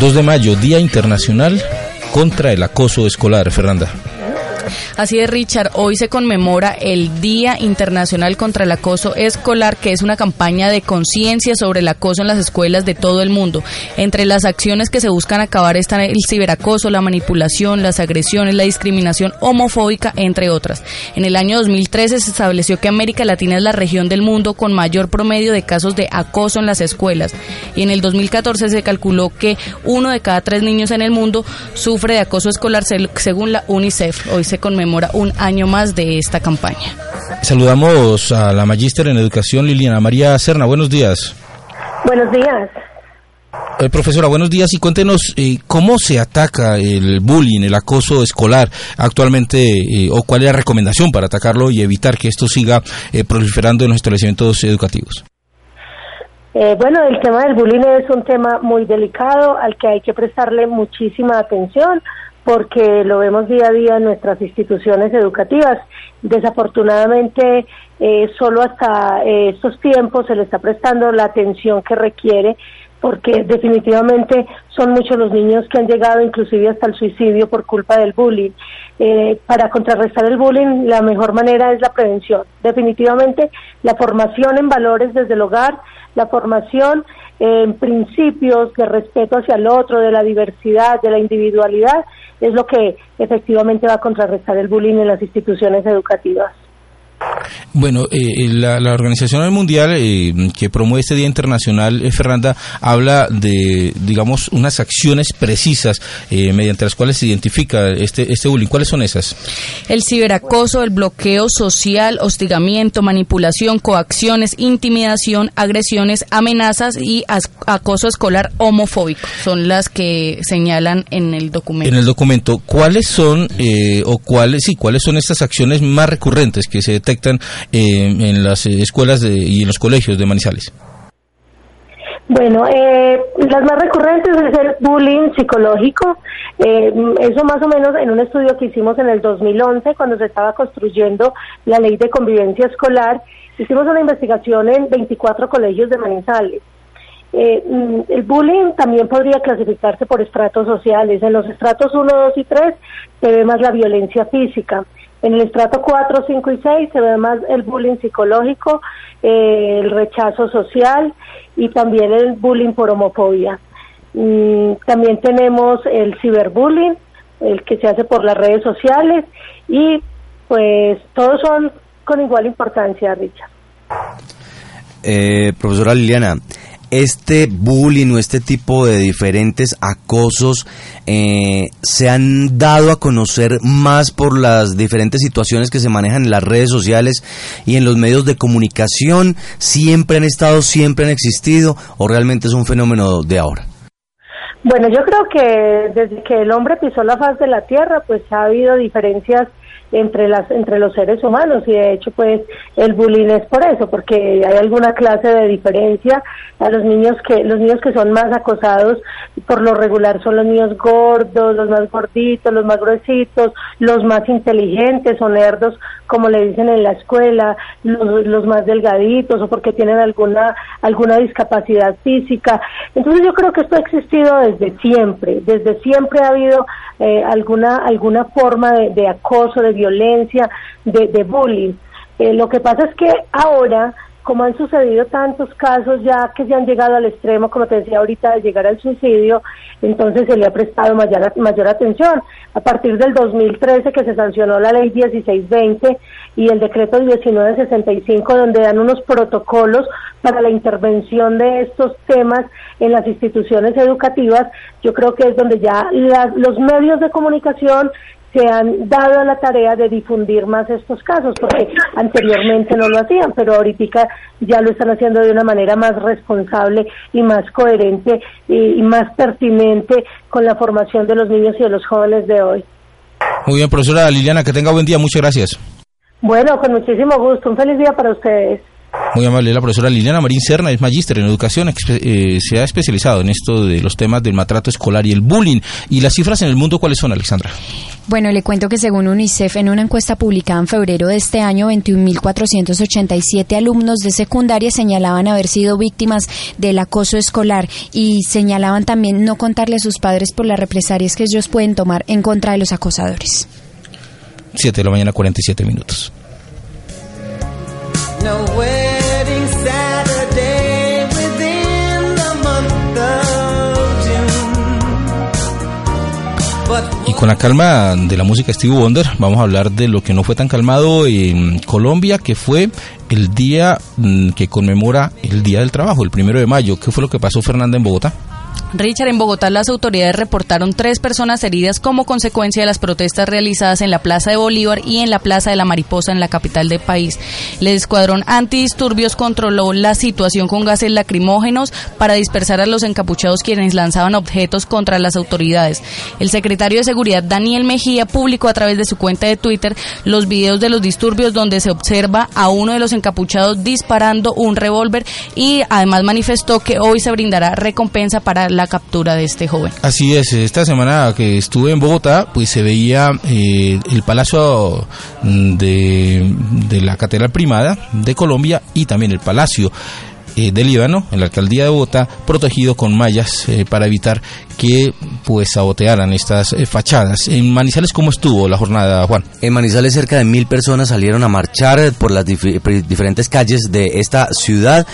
...2 de mayo, Día Internacional contra el Acoso Escolar, Fernanda. Así es, Richard, hoy se conmemora el Día Internacional contra el Acoso Escolar, que es una campaña de conciencia sobre el acoso en las escuelas de todo el mundo. Entre las acciones que se buscan acabar están el ciberacoso, la manipulación, las agresiones, la discriminación homofóbica, entre otras. En el año 2013 se estableció que América Latina es la región del mundo con mayor promedio de casos de acoso en las escuelas. Y en el 2014 se calculó que uno de cada tres niños en el mundo sufre de acoso escolar según la UNICEF. Hoy se conmemora un año más de esta campaña. Saludamos a la magíster en educación Liliana María Serna. Buenos días. Buenos días. Eh, profesora, buenos días y cuéntenos eh, cómo se ataca el bullying, el acoso escolar actualmente eh, o cuál es la recomendación para atacarlo y evitar que esto siga proliferando en los establecimientos educativos. bueno, el tema del bullying es un tema muy delicado al que hay que prestarle muchísima atención porque lo vemos día a día en nuestras instituciones educativas. Desafortunadamente, eh, solo hasta eh, estos tiempos se le está prestando la atención que requiere, porque definitivamente son muchos los niños que han llegado inclusive hasta el suicidio por culpa del bullying. Eh, para contrarrestar el bullying, la mejor manera es la prevención. Definitivamente, la formación en valores desde el hogar, la formación en principios de respeto hacia el otro, de la diversidad, de la individualidad, es lo que efectivamente va a contrarrestar el bullying en las instituciones educativas. Bueno, eh, la, Organización Mundial eh, que promueve este Día Internacional, eh, Fernanda, habla de, digamos, unas acciones precisas mediante las cuales se identifica este, este bullying. ¿Cuáles son esas? El ciberacoso, el bloqueo social, hostigamiento, manipulación, coacciones, intimidación, agresiones, amenazas y acoso escolar homofóbico. Son las que señalan en el documento. En el documento, ¿cuáles son o cuáles, sí, cuáles son estas acciones más recurrentes que se detectan eh, en las escuelas y en los colegios de Manizales? Bueno, eh, las más recurrentes es el bullying psicológico. Eh, eso más o menos en un estudio que hicimos en el 2011, cuando se estaba construyendo la ley de convivencia escolar, hicimos una investigación en 24 colegios de Manizales. Mm, el bullying también podría clasificarse por estratos sociales. En los estratos 1, 2 y 3 se ve más la violencia física. En el estrato 4, 5 y 6 se ve más el bullying psicológico, eh, el rechazo social y también el bullying por homofobia. Mm, también tenemos el ciberbullying, el que se hace por las redes sociales y pues todos son con igual importancia, Richard. Eh, profesora Liliana, este bullying o este tipo de diferentes acosos eh, se han dado a conocer más por las diferentes situaciones que se manejan en las redes sociales y en los medios de comunicación? ¿Siempre han estado, siempre han existido o realmente es un fenómeno de ahora? Bueno, yo creo que desde que el hombre pisó la faz de la tierra, pues ha habido diferencias entre las entre los seres humanos y de hecho pues el bullying es por eso porque hay alguna clase de diferencia. A los niños que los niños que son más acosados por lo regular son los niños gordos los más gorditos los más gruesitos los más inteligentes o nerdos como le dicen en la escuela los, los más delgaditos o porque tienen alguna alguna discapacidad física entonces yo creo que esto ha existido desde siempre desde siempre ha habido eh, alguna alguna forma de, de acoso de violencia, de, bullying. Eh, lo que pasa es que ahora, como han sucedido tantos casos ya que se han llegado al extremo, como te decía ahorita, de llegar al suicidio, entonces se le ha prestado mayor, atención. A partir del 2013 que se sancionó la ley 1620 y el decreto 1965, donde dan unos protocolos para la intervención de estos temas en las instituciones educativas, yo creo que es donde ya los medios de comunicación se han dado la tarea de difundir más estos casos, porque anteriormente no lo hacían, pero ahorita ya lo están haciendo de una manera más responsable y más coherente y, más pertinente con la formación de los niños y de los jóvenes de hoy. Muy bien, profesora Liliana, que tenga buen día, muchas gracias. Bueno, con muchísimo gusto, un feliz día para ustedes. Muy amable, la profesora Liliana Marín Serna es magíster en educación, eh, se ha especializado en esto de los temas del maltrato escolar y el bullying. ¿Y las cifras en el mundo cuáles son, Alexandra? Bueno, le cuento que según UNICEF, en una encuesta publicada en febrero de este año, 21.487 alumnos de secundaria señalaban haber sido víctimas del acoso escolar y señalaban también no contarle a sus padres por las represalias que ellos pueden tomar en contra de los acosadores. 7 de la mañana, 47 minutos. Y con la calma de la música Stevie Wonder, vamos a hablar de lo que no fue tan calmado en Colombia, que fue el día mm, que conmemora el Día del Trabajo, el primero de mayo. ¿Qué fue lo que pasó, Fernanda, en Bogotá? Richard, en Bogotá las autoridades reportaron tres personas heridas como consecuencia de las protestas realizadas en la Plaza de Bolívar y en la Plaza de la Mariposa en la capital del país. El escuadrón antidisturbios controló la situación con gases lacrimógenos para dispersar a los encapuchados quienes lanzaban objetos contra las autoridades. El secretario de Seguridad Daniel Mejía publicó a través de su cuenta de Twitter los videos de los disturbios donde se observa a uno de los encapuchados disparando un revólver y además manifestó que hoy se brindará recompensa para la captura de este joven. Así es, esta semana que estuve en Bogotá, pues se veía eh, el Palacio de, de la Catedral Primada de Colombia y también el Palacio eh, del Líbano, en la alcaldía de Bogotá, protegido con mallas eh, para evitar que pues sabotearan estas eh, fachadas. En Manizales, ¿cómo estuvo la jornada, Juan? En Manizales cerca de mil personas salieron a marchar por las diferentes calles de esta ciudad,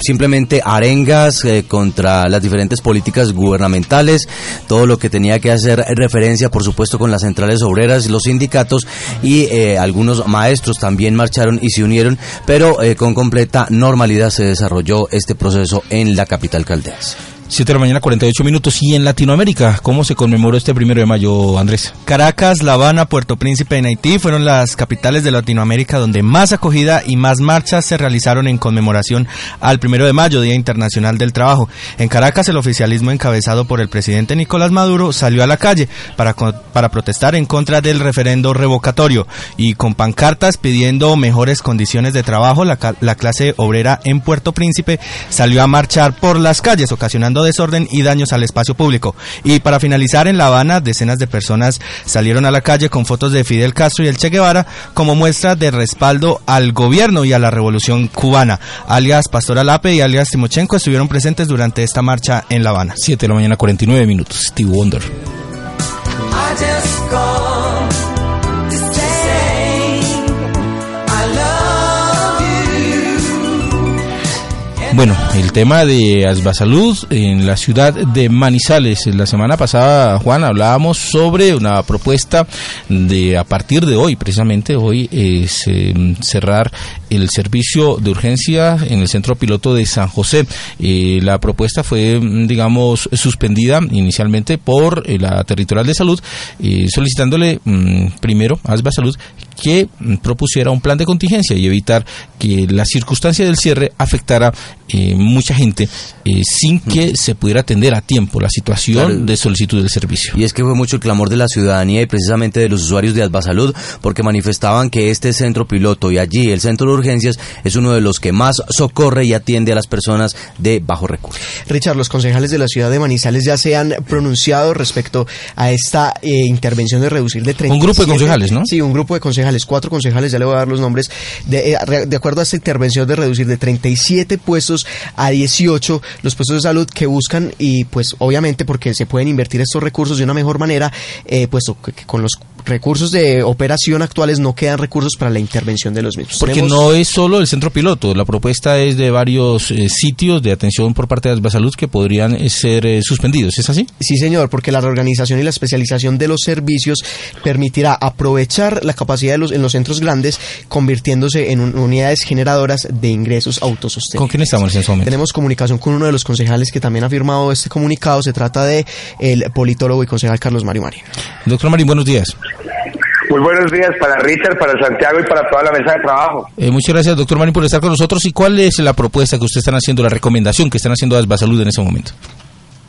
simplemente arengas contra las diferentes políticas gubernamentales, todo lo que tenía que hacer referencia, por supuesto, con las centrales obreras, los sindicatos y algunos maestros también marcharon y se unieron, pero con completa normalidad se desarrolló este proceso en la capital caldense. 7 de la mañana, 48 minutos. ¿Y en Latinoamérica? ¿Cómo se conmemoró este primero de mayo, Andrés? Caracas, La Habana, Puerto Príncipe en Haití fueron las capitales de Latinoamérica donde más acogida y más marchas se realizaron en conmemoración al primero de mayo, Día Internacional del Trabajo. En Caracas, el oficialismo encabezado por el presidente Nicolás Maduro salió a la calle para, para protestar en contra del referendo revocatorio y con pancartas pidiendo mejores condiciones de trabajo, la, la clase obrera en Puerto Príncipe salió a marchar por las calles, ocasionando desorden y daños al espacio público. Y para finalizar, en La Habana, decenas de personas salieron a la calle con fotos de Fidel Castro y el Che Guevara como muestra de respaldo al gobierno y a la revolución cubana. Alias Pastor Alape y alias Timochenko estuvieron presentes durante esta marcha en La Habana. 7 de la mañana, 49 minutos. Steve Wonder. Bueno, el tema de Asbasalud en la ciudad de Manizales. La semana pasada, Juan, hablábamos sobre una propuesta de a partir de hoy, precisamente hoy, es em, cerrar el servicio de urgencia en el centro piloto de San José. Eh, la propuesta fue, digamos, suspendida inicialmente por eh, la Territorial de Salud, eh, solicitándole mm, primero a Asbasalud que mm, propusiera un plan de contingencia y evitar que la circunstancia del cierre afectara eh, mucha gente eh, sin que se pudiera atender a tiempo la situación de solicitud del servicio. Y es que fue mucho el clamor de la ciudadanía y precisamente de los usuarios de Salud porque manifestaban que este centro piloto y allí el centro de urgencias es uno de los que más socorre y atiende a las personas de bajo recursos. Richard, los concejales de la ciudad de Manizales ya se han pronunciado respecto a esta eh, intervención de reducir de 30. Un grupo de concejales, ¿no? Sí, un grupo de concejales, cuatro concejales, ya le voy a dar los nombres, de, de acuerdo a esta intervención de reducir de 37 puestos a 18 los puestos de salud que buscan y pues obviamente porque se pueden invertir estos recursos de una mejor manera, eh, puesto que con los recursos de operación actuales no quedan recursos para la intervención de los mismos. Porque no es solo el centro piloto, la propuesta es de varios eh, sitios de atención por parte de Salud que podrían eh, ser eh, suspendidos, ¿es así? Sí, señor, porque la reorganización y la especialización de los servicios permitirá aprovechar la capacidad de los, en los centros grandes, convirtiéndose en unidades generadoras de ingresos autosostenibles. ¿Con quién estamos en ese momento? Tenemos comunicación con uno de los concejales que también ha firmado este comunicado, se trata de el politólogo y concejal Carlos Mario Marín. Doctor Marín, buenos días. Muy buenos días para Richard, para Santiago y para toda la mesa de trabajo. Eh, muchas gracias, doctor Marín, por estar con nosotros. ¿Y cuál es la propuesta que ustedes están haciendo, la recomendación que están haciendo a Salud en ese momento?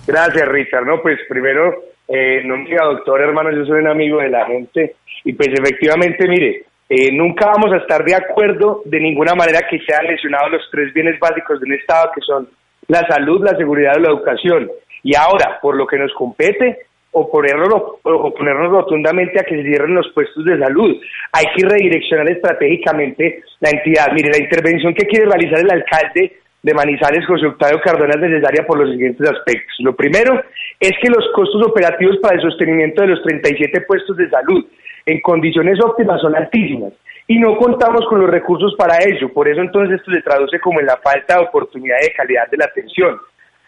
Gracias, Richard. No, pues primero, eh, no me diga doctor, hermano, yo soy un amigo de la gente. Y pues efectivamente, mire, eh, nunca vamos a estar de acuerdo de ninguna manera que sean lesionados los tres bienes básicos de un Estado, que son la salud, la seguridad y la educación. Y ahora, por lo que nos compete, o ponernos, o ponernos rotundamente a que se cierren los puestos de salud. Hay que redireccionar estratégicamente la entidad. Mire, la intervención que quiere realizar el alcalde de Manizales, José Octavio Cardona, es necesaria por los siguientes aspectos. Lo primero es que los costos operativos para el sostenimiento de los 37 puestos de salud en condiciones óptimas son altísimas y no contamos con los recursos para ello. Por eso entonces esto se traduce como en la falta de oportunidad de calidad de la atención.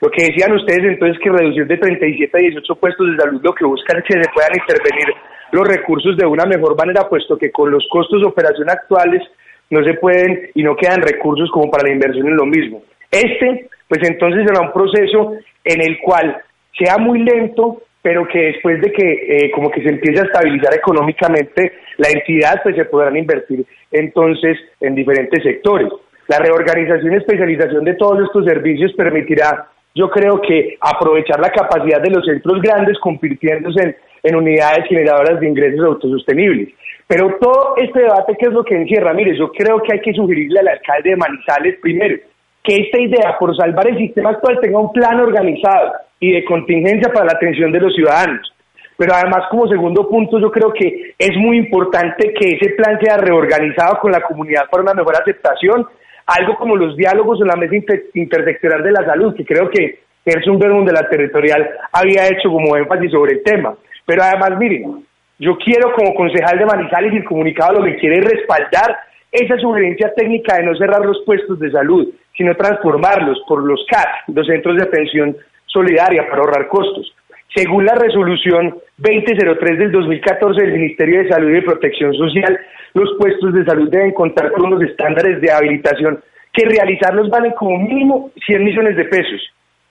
Lo que decían ustedes entonces que reducir de 37 a 18 puestos de salud lo que buscan es que se puedan intervenir los recursos de una mejor manera, puesto que con los costos de operación actuales no se pueden y no quedan recursos como para la inversión en lo mismo. Este, pues entonces será un proceso en el cual sea muy lento, pero que después de que eh, como que se empiece a estabilizar económicamente la entidad, pues se podrán invertir entonces en diferentes sectores. La reorganización y especialización de todos estos servicios permitirá yo creo que aprovechar la capacidad de los centros grandes convirtiéndose en, unidades generadoras de ingresos autosostenibles. Pero todo este debate, ¿qué es lo que encierra? Mire, yo creo que hay que sugerirle al alcalde de Manizales primero que esta idea por salvar el sistema actual tenga un plan organizado y de contingencia para la atención de los ciudadanos. Pero además, como segundo punto, yo creo que es muy importante que ese plan sea reorganizado con la comunidad para una mejor aceptación algo como los diálogos en la mesa interseccional de la salud, que creo que Gerson Bermúdez de la territorial había hecho como énfasis sobre el tema. Pero además, miren, yo quiero como concejal de Manizales y el comunicado lo que quiere es respaldar esa sugerencia técnica de no cerrar los puestos de salud, sino transformarlos por los CAT, los Centros de Atención Solidaria, para ahorrar costos. Según la resolución 2003 del 2014 del Ministerio de Salud y Protección Social, los puestos de salud deben contar con unos estándares de habilitación que realizarlos valen como mínimo 100 millones de pesos.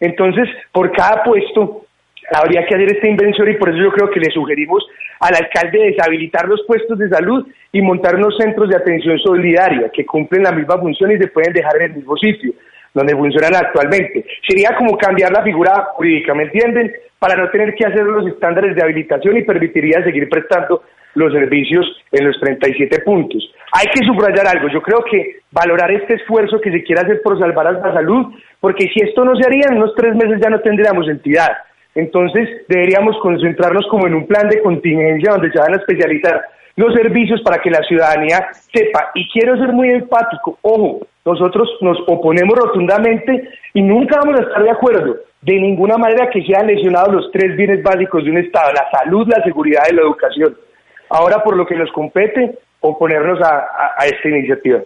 Entonces, por cada puesto habría que hacer esta invención y por eso yo creo que le sugerimos al alcalde deshabilitar los puestos de salud y montar unos centros de atención solidaria que cumplen la misma función y se pueden dejar en el mismo sitio donde funcionan actualmente. Sería como cambiar la figura jurídica, ¿me entienden? Para no tener que hacer los estándares de habilitación y permitiría seguir prestando los servicios en los 37 puntos. Hay que subrayar algo, yo creo que valorar este esfuerzo que se quiere hacer por salvar a la salud, porque si esto no se haría, en unos tres meses ya no tendríamos entidad. Entonces deberíamos concentrarnos como en un plan de contingencia donde se van a especializar los servicios para que la ciudadanía sepa. Y quiero ser muy empático, ojo, nosotros nos oponemos rotundamente y nunca vamos a estar de acuerdo de ninguna manera que sean lesionados los tres bienes básicos de un Estado, la salud, la seguridad y la educación. Ahora, por lo que nos compete, oponernos a, a esta iniciativa.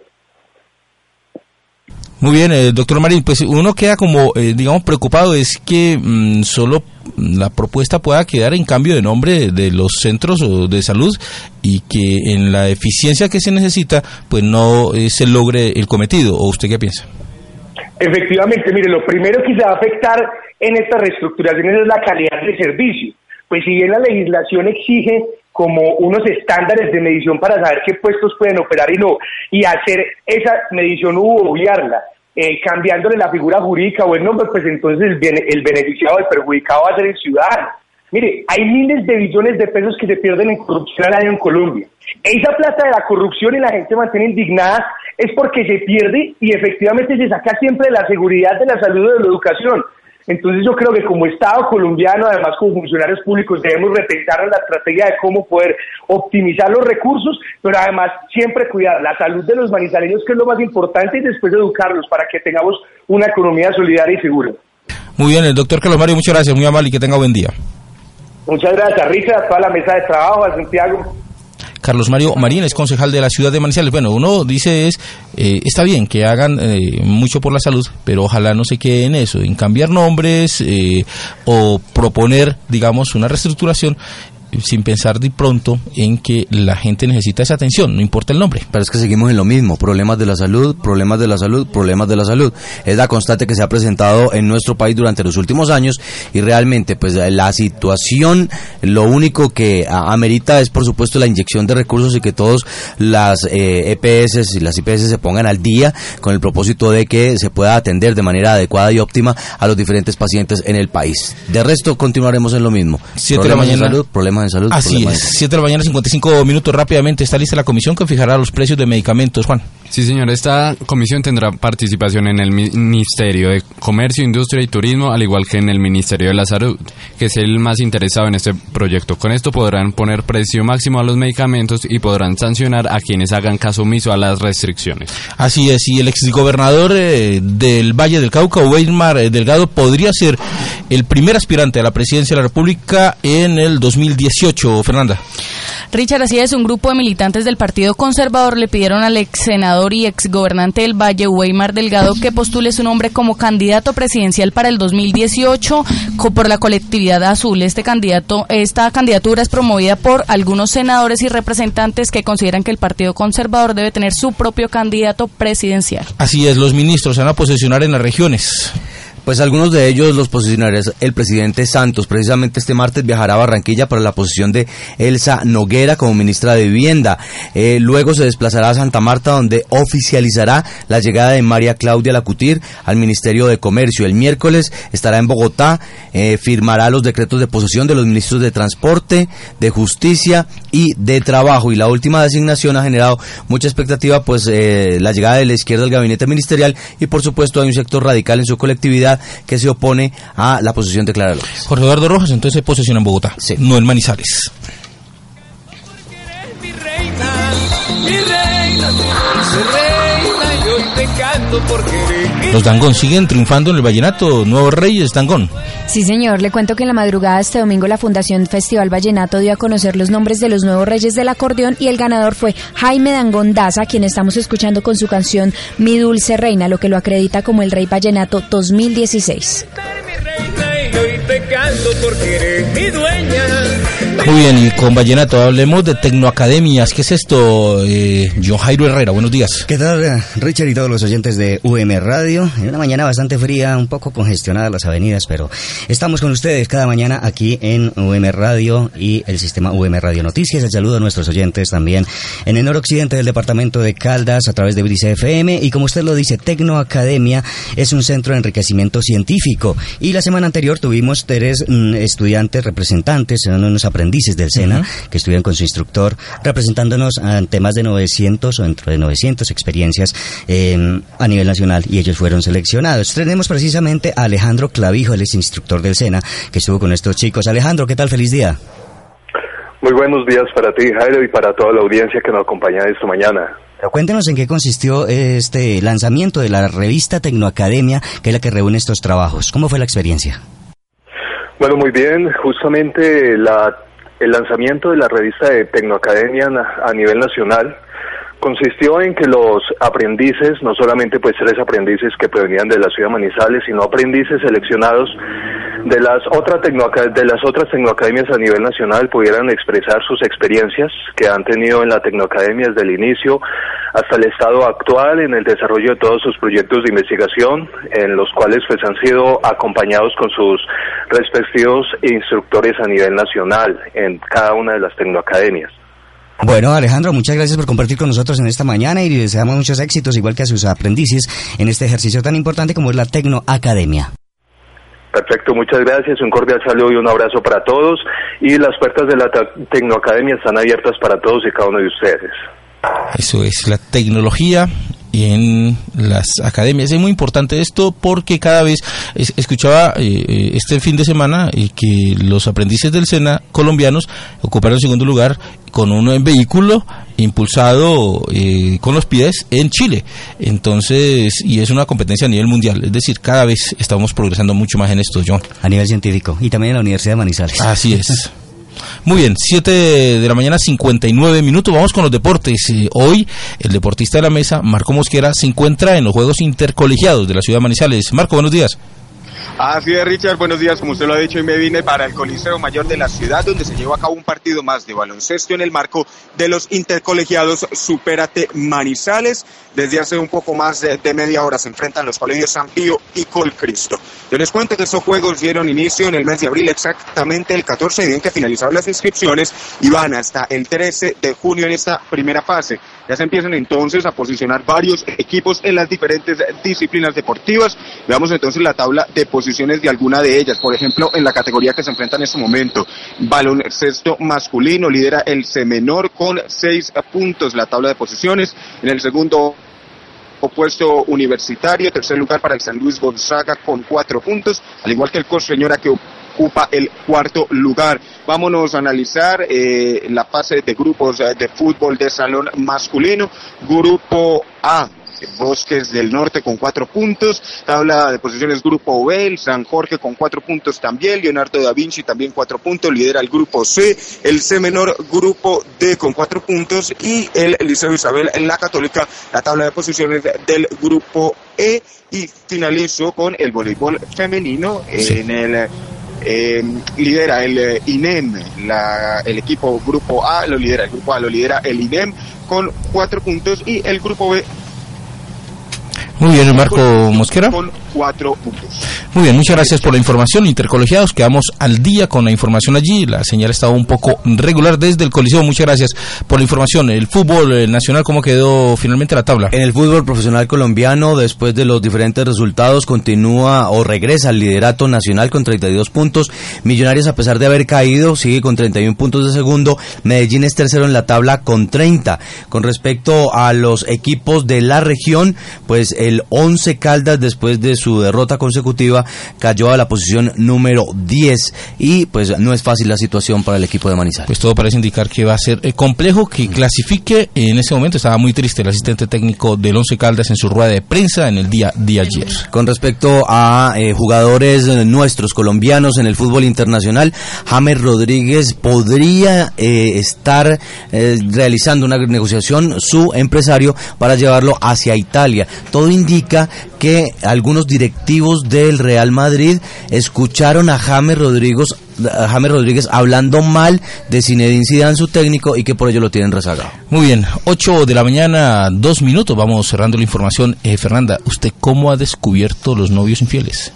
Muy bien, eh, doctor Marín, pues uno queda como, eh, digamos, preocupado es que mm, solo la propuesta pueda quedar en cambio de nombre de los centros de salud y que en la eficiencia que se necesita, pues no eh, se logre el cometido. ¿O usted qué piensa? Efectivamente, mire, lo primero que se va a afectar en estas reestructuraciones es la calidad del servicio. Pues si bien la legislación exige como unos estándares de medición para saber qué puestos pueden operar y no, y hacer esa medición u obviarla, eh, cambiándole la figura jurídica o el nombre, pues entonces el, el beneficiado, el perjudicado va a ser el ciudadano. Mire, hay miles de billones de pesos que se pierden en corrupción al año en Colombia. Esa plata de la corrupción y la gente mantiene indignada es porque se pierde y efectivamente se saca siempre la seguridad de la salud y de la educación. Entonces yo creo que como Estado colombiano, además como funcionarios públicos, debemos repensar la estrategia de cómo poder optimizar los recursos, pero además siempre cuidar la salud de los manizaleños, que es lo más importante, y después educarlos para que tengamos una economía solidaria y segura. Muy bien, el doctor Carlos Mario, muchas gracias, muy amable y que tenga buen día. Muchas gracias, Richard, a toda la mesa de trabajo, a Santiago. Carlos Mario Marín es concejal de la ciudad de Manizales. Bueno, uno dice es, eh, está bien que hagan eh, mucho por la salud, pero ojalá no se quede en eso, en cambiar nombres eh, o proponer, digamos, una reestructuración sin pensar de pronto en que la gente necesita esa atención, no importa el nombre. Pero es que seguimos en lo mismo, problemas de la salud, problemas de la salud, problemas de la salud. Es la constante que se ha presentado en nuestro país durante los últimos años y realmente pues la situación lo único que amerita es por supuesto la inyección de recursos y que todas las EPS eh, e y las IPS se pongan al día con el propósito de que se pueda atender de manera adecuada y óptima a los diferentes pacientes en el país. De resto continuaremos en lo mismo. Siete de la mañana. salud, problemas salud. Así es, 7 de la mañana, 55 minutos rápidamente. Está lista la comisión que fijará los precios de medicamentos, Juan. Sí, señor. Esta comisión tendrá participación en el Ministerio de Comercio, Industria y Turismo, al igual que en el Ministerio de la Salud, que es el más interesado en este proyecto. Con esto podrán poner precio máximo a los medicamentos y podrán sancionar a quienes hagan caso omiso a las restricciones. Así es, y el exgobernador eh, del Valle del Cauca, Weimar eh, Delgado, podría ser el primer aspirante a la presidencia de la República en el 2018, Fernanda. Richard, así es, un grupo de militantes del Partido Conservador le pidieron al ex senador y ex gobernante del Valle, Weimar Delgado, que postule su nombre como candidato presidencial para el 2018 por la colectividad azul. Este candidato, esta candidatura es promovida por algunos senadores y representantes que consideran que el Partido Conservador debe tener su propio candidato presidencial. Así es, los ministros se van a posicionar en las regiones. Pues algunos de ellos los posicionará el presidente Santos. Precisamente este martes viajará a Barranquilla para la posición de Elsa Noguera como ministra de Vivienda. Eh, luego se desplazará a Santa Marta donde oficializará la llegada de María Claudia Lacutir al Ministerio de Comercio. El miércoles estará en Bogotá, eh, firmará los decretos de posesión de los ministros de Transporte, de Justicia y de Trabajo. Y la última designación ha generado mucha expectativa, pues eh, la llegada de la izquierda al gabinete ministerial y por supuesto hay un sector radical en su colectividad que se opone a la posesión de Clara López. Jorge Eduardo Rojas entonces se posesiona en Bogotá, no en Manizales. Mi reina, mi reina, mi reina, y hoy te canto Los Dangón siguen triunfando en el vallenato. Nuevos Reyes Dangón. Sí, señor. Le cuento que en la madrugada de este domingo la Fundación Festival Vallenato dio a conocer los nombres de los nuevos reyes del acordeón y el ganador fue Jaime Dangón Daza, quien estamos escuchando con su canción Mi Dulce Reina, lo que lo acredita como el Rey Vallenato 2016. Muy bien, y con Vallenato hablemos de Tecnoacademias. ¿Qué es esto, eh, Jairo Herrera? Buenos días. ¿Qué tal, Richard y todos los oyentes de UM Radio? En una mañana bastante fría, un poco congestionada las avenidas, pero estamos con ustedes cada mañana aquí en UM Radio y el sistema UM Radio Noticias. El saludo a nuestros oyentes también en el noroccidente del departamento de Caldas a través de Brice FM. Y como usted lo dice, Tecnoacademia es un centro de enriquecimiento científico. Y la semana anterior tuvimos tres mm, estudiantes representantes, son unos aprendices del SENA, que estuvieron con su instructor representándonos ante más de 900 o dentro de 900 experiencias em, a nivel nacional y ellos fueron seleccionados. Tenemos precisamente a Alejandro Clavijo, él es instructor del SENA, que estuvo con estos chicos. Alejandro, ¿qué tal? Feliz día. Muy buenos días para ti, Jairo, y para toda la audiencia que nos acompaña esta mañana. cuéntenos en qué consistió este lanzamiento de la revista Tecnoacademia, que es la que reúne estos trabajos. ¿Cómo fue la experiencia? Bueno, muy bien. Justamente la, el lanzamiento de la revista de Tecnoacademia a nivel nacional consistió en que los aprendices, no solamente pues tres aprendices que provenían de la ciudad de Manizales, sino aprendices seleccionados de las otras de las otras tecnoacademias a nivel nacional pudieran expresar sus experiencias que han tenido en la tecnoacademia desde el inicio hasta el estado actual en el desarrollo de todos sus proyectos de investigación en los cuales pues han sido acompañados con sus respectivos instructores a nivel nacional en cada una de las tecnoacademias. Bueno, Alejandro, muchas gracias por compartir con nosotros en esta mañana y deseamos muchos éxitos, igual que a sus aprendices, en este ejercicio tan importante como es la Tecnoacademia. Perfecto, muchas gracias, un cordial saludo y un abrazo para todos. Y las puertas de la Tecnoacademia están abiertas para todos y cada uno de ustedes. Eso es, la tecnología en las academias. Es muy importante esto porque cada vez escuchaba eh, eh, este fin de semana eh, que los aprendices del SENA colombianos ocuparon el segundo lugar con un vehículo impulsado con los pies en Chile. Entonces, y es una competencia a nivel mundial. Es decir, cada vez estamos progresando mucho más en esto, John. A nivel científico y también en la Universidad de Manizales. Así es. (laughs) Muy bien, 7 de la mañana, 59 minutos. Vamos con los deportes. Eh, hoy, el deportista de la mesa, Marco Mosquera, se encuentra en los Juegos Intercolegiados de la ciudad de Manizales. Marco, buenos días. Así es, Richard, buenos días. Como usted lo ha dicho, hoy me vine para el Coliseo Mayor de la ciudad, donde se llevó a cabo un partido más de baloncesto en el marco de los intercolegiados Supérate Manizales. Desde hace un poco más de, media hora se enfrentan los colegios San Pío y Colcristo. Yo les cuento que estos juegos dieron inicio en el mes de abril, exactamente el 14 de bien que finalizaron las inscripciones y van hasta el 13 de junio en esta primera fase. Ya se empiezan entonces a posicionar varios equipos en las diferentes disciplinas deportivas. Veamos entonces la tabla de posiciones de alguna de ellas. Por ejemplo, en la categoría que se enfrenta en este momento, baloncesto masculino lidera el C menor con seis puntos la tabla de posiciones. En el segundo opuesto universitario, tercer lugar para el San Luis Gonzaga con cuatro puntos, al igual que el Señora que ocupa el cuarto lugar. Vámonos a analizar eh, la fase de grupos eh, de fútbol de salón masculino. Grupo A, Bosques del Norte con cuatro puntos, tabla de posiciones Grupo B, San Jorge con cuatro puntos también, Leonardo da Vinci también cuatro puntos, lidera el Grupo C, el C menor Grupo D con cuatro puntos. Y el Liceo Isabel en la Católica, la tabla de posiciones del Grupo E. Y finalizo con el voleibol femenino en el eh, lidera el eh, INEM, la, el equipo Grupo A lo lidera, el Grupo A lo lidera el INEM con cuatro puntos y el Grupo B muy bien, Marco Mosquera. Con cuatro puntos. Muy bien, muchas gracias por la información. Intercolegiados, quedamos al día con la información allí. La señal estaba un poco regular desde el Coliseo. Muchas gracias por la información. El fútbol nacional, ¿cómo quedó finalmente la tabla? En el fútbol profesional colombiano, después de los diferentes resultados, continúa o regresa al liderato nacional con 32 puntos. Millonarios, a pesar de haber caído, sigue con 31 puntos de segundo. Medellín es tercero en la tabla con 30. Con respecto a los equipos de la región, pues el 11 Caldas después de su derrota consecutiva cayó a la posición número 10 y pues no es fácil la situación para el equipo de Manizales. Pues todo parece indicar que va a ser eh, complejo que clasifique. En ese momento estaba muy triste el asistente técnico del 11 Caldas en su rueda de prensa en el día de ayer. Con respecto a eh, jugadores nuestros colombianos en el fútbol internacional, James Rodríguez podría eh, estar realizando una negociación su empresario para llevarlo hacia Italia. Todo indica que algunos directivos del Real Madrid escucharon a James Rodríguez, James Rodríguez hablando mal de Zinedine Zidane, su técnico, y que por ello lo tienen rezagado. Muy bien, 8 de la mañana, dos minutos, vamos cerrando la información. Eh, Fernanda, ¿usted cómo ha descubierto los novios infieles?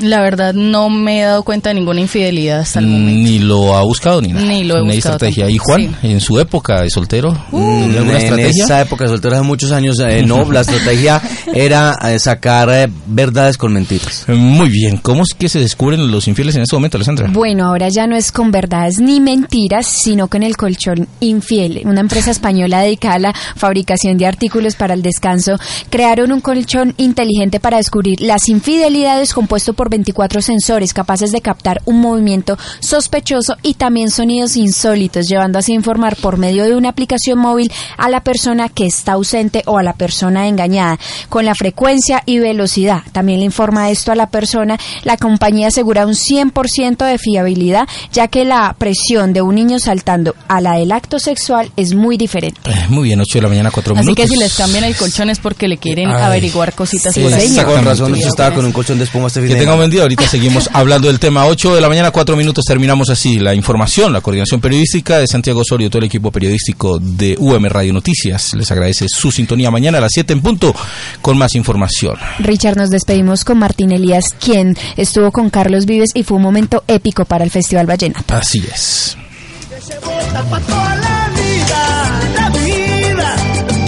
La verdad no me he dado cuenta de ninguna infidelidad hasta el momento. Ni lo ha buscado ni nada. Ni lo he buscado. estrategia. ¿Y Juan, en su época de soltero? Uh, en estrategia? esa época de soltero hace muchos años, eh, no, la (laughs) estrategia era eh, sacar eh, verdades con mentiras. Muy bien. ¿Cómo es que se descubren los infieles en este momento, Alessandra? Bueno, ahora ya no es con verdades ni mentiras, sino con el colchón infiel. Una empresa española dedicada a la fabricación de artículos para el descanso crearon un colchón inteligente para descubrir las infidelidades compuesto por 24 sensores capaces de captar un movimiento sospechoso y también sonidos insólitos, llevando así a informar por medio de una aplicación móvil a la persona que está ausente o a la persona engañada, con la frecuencia y velocidad. También le informa esto a la persona. La compañía asegura un 100% de fiabilidad, ya que la presión de un niño saltando a la del acto sexual es muy diferente. Eh, muy bien, 8 de la mañana, 4 minutos. Así que si les cambian el colchón es porque le quieren averiguar cositas por ahí. Con razón, estaba con un colchón de espuma este un buen día. Ahorita seguimos (laughs) hablando del tema. 8 de la mañana, 4 minutos. Terminamos así la información, la coordinación periodística de Santiago Osorio, todo el equipo periodístico de UM Radio Noticias. Les agradece su sintonía mañana a las 7 en punto con más información. Richard, nos despedimos con Martín Elías, quien estuvo con Carlos Vives y fue un momento épico para el Festival Ballena. Así es.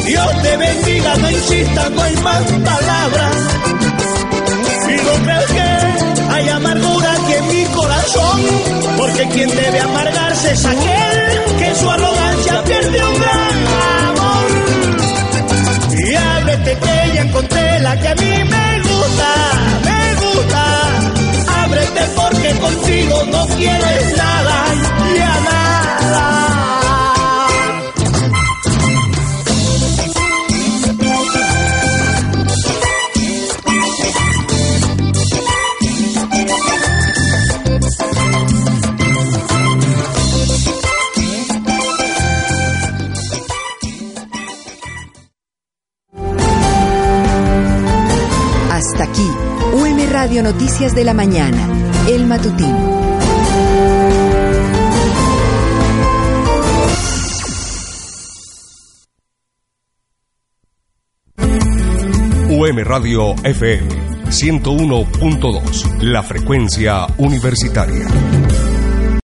Dios te bendiga, no insistas, no hay más palabras. Y no crees que hay amargura aquí en mi corazón, porque quien debe amargarse es aquel que su arrogancia pierde un gran amor. Y ábrete que ya encontré la que a mí me gusta, me gusta. Ábrete porque contigo no quieres nada. Hasta aquí, UM Radio Noticias de la Mañana, El Matutino. UM Radio FM 101.2, la frecuencia universitaria.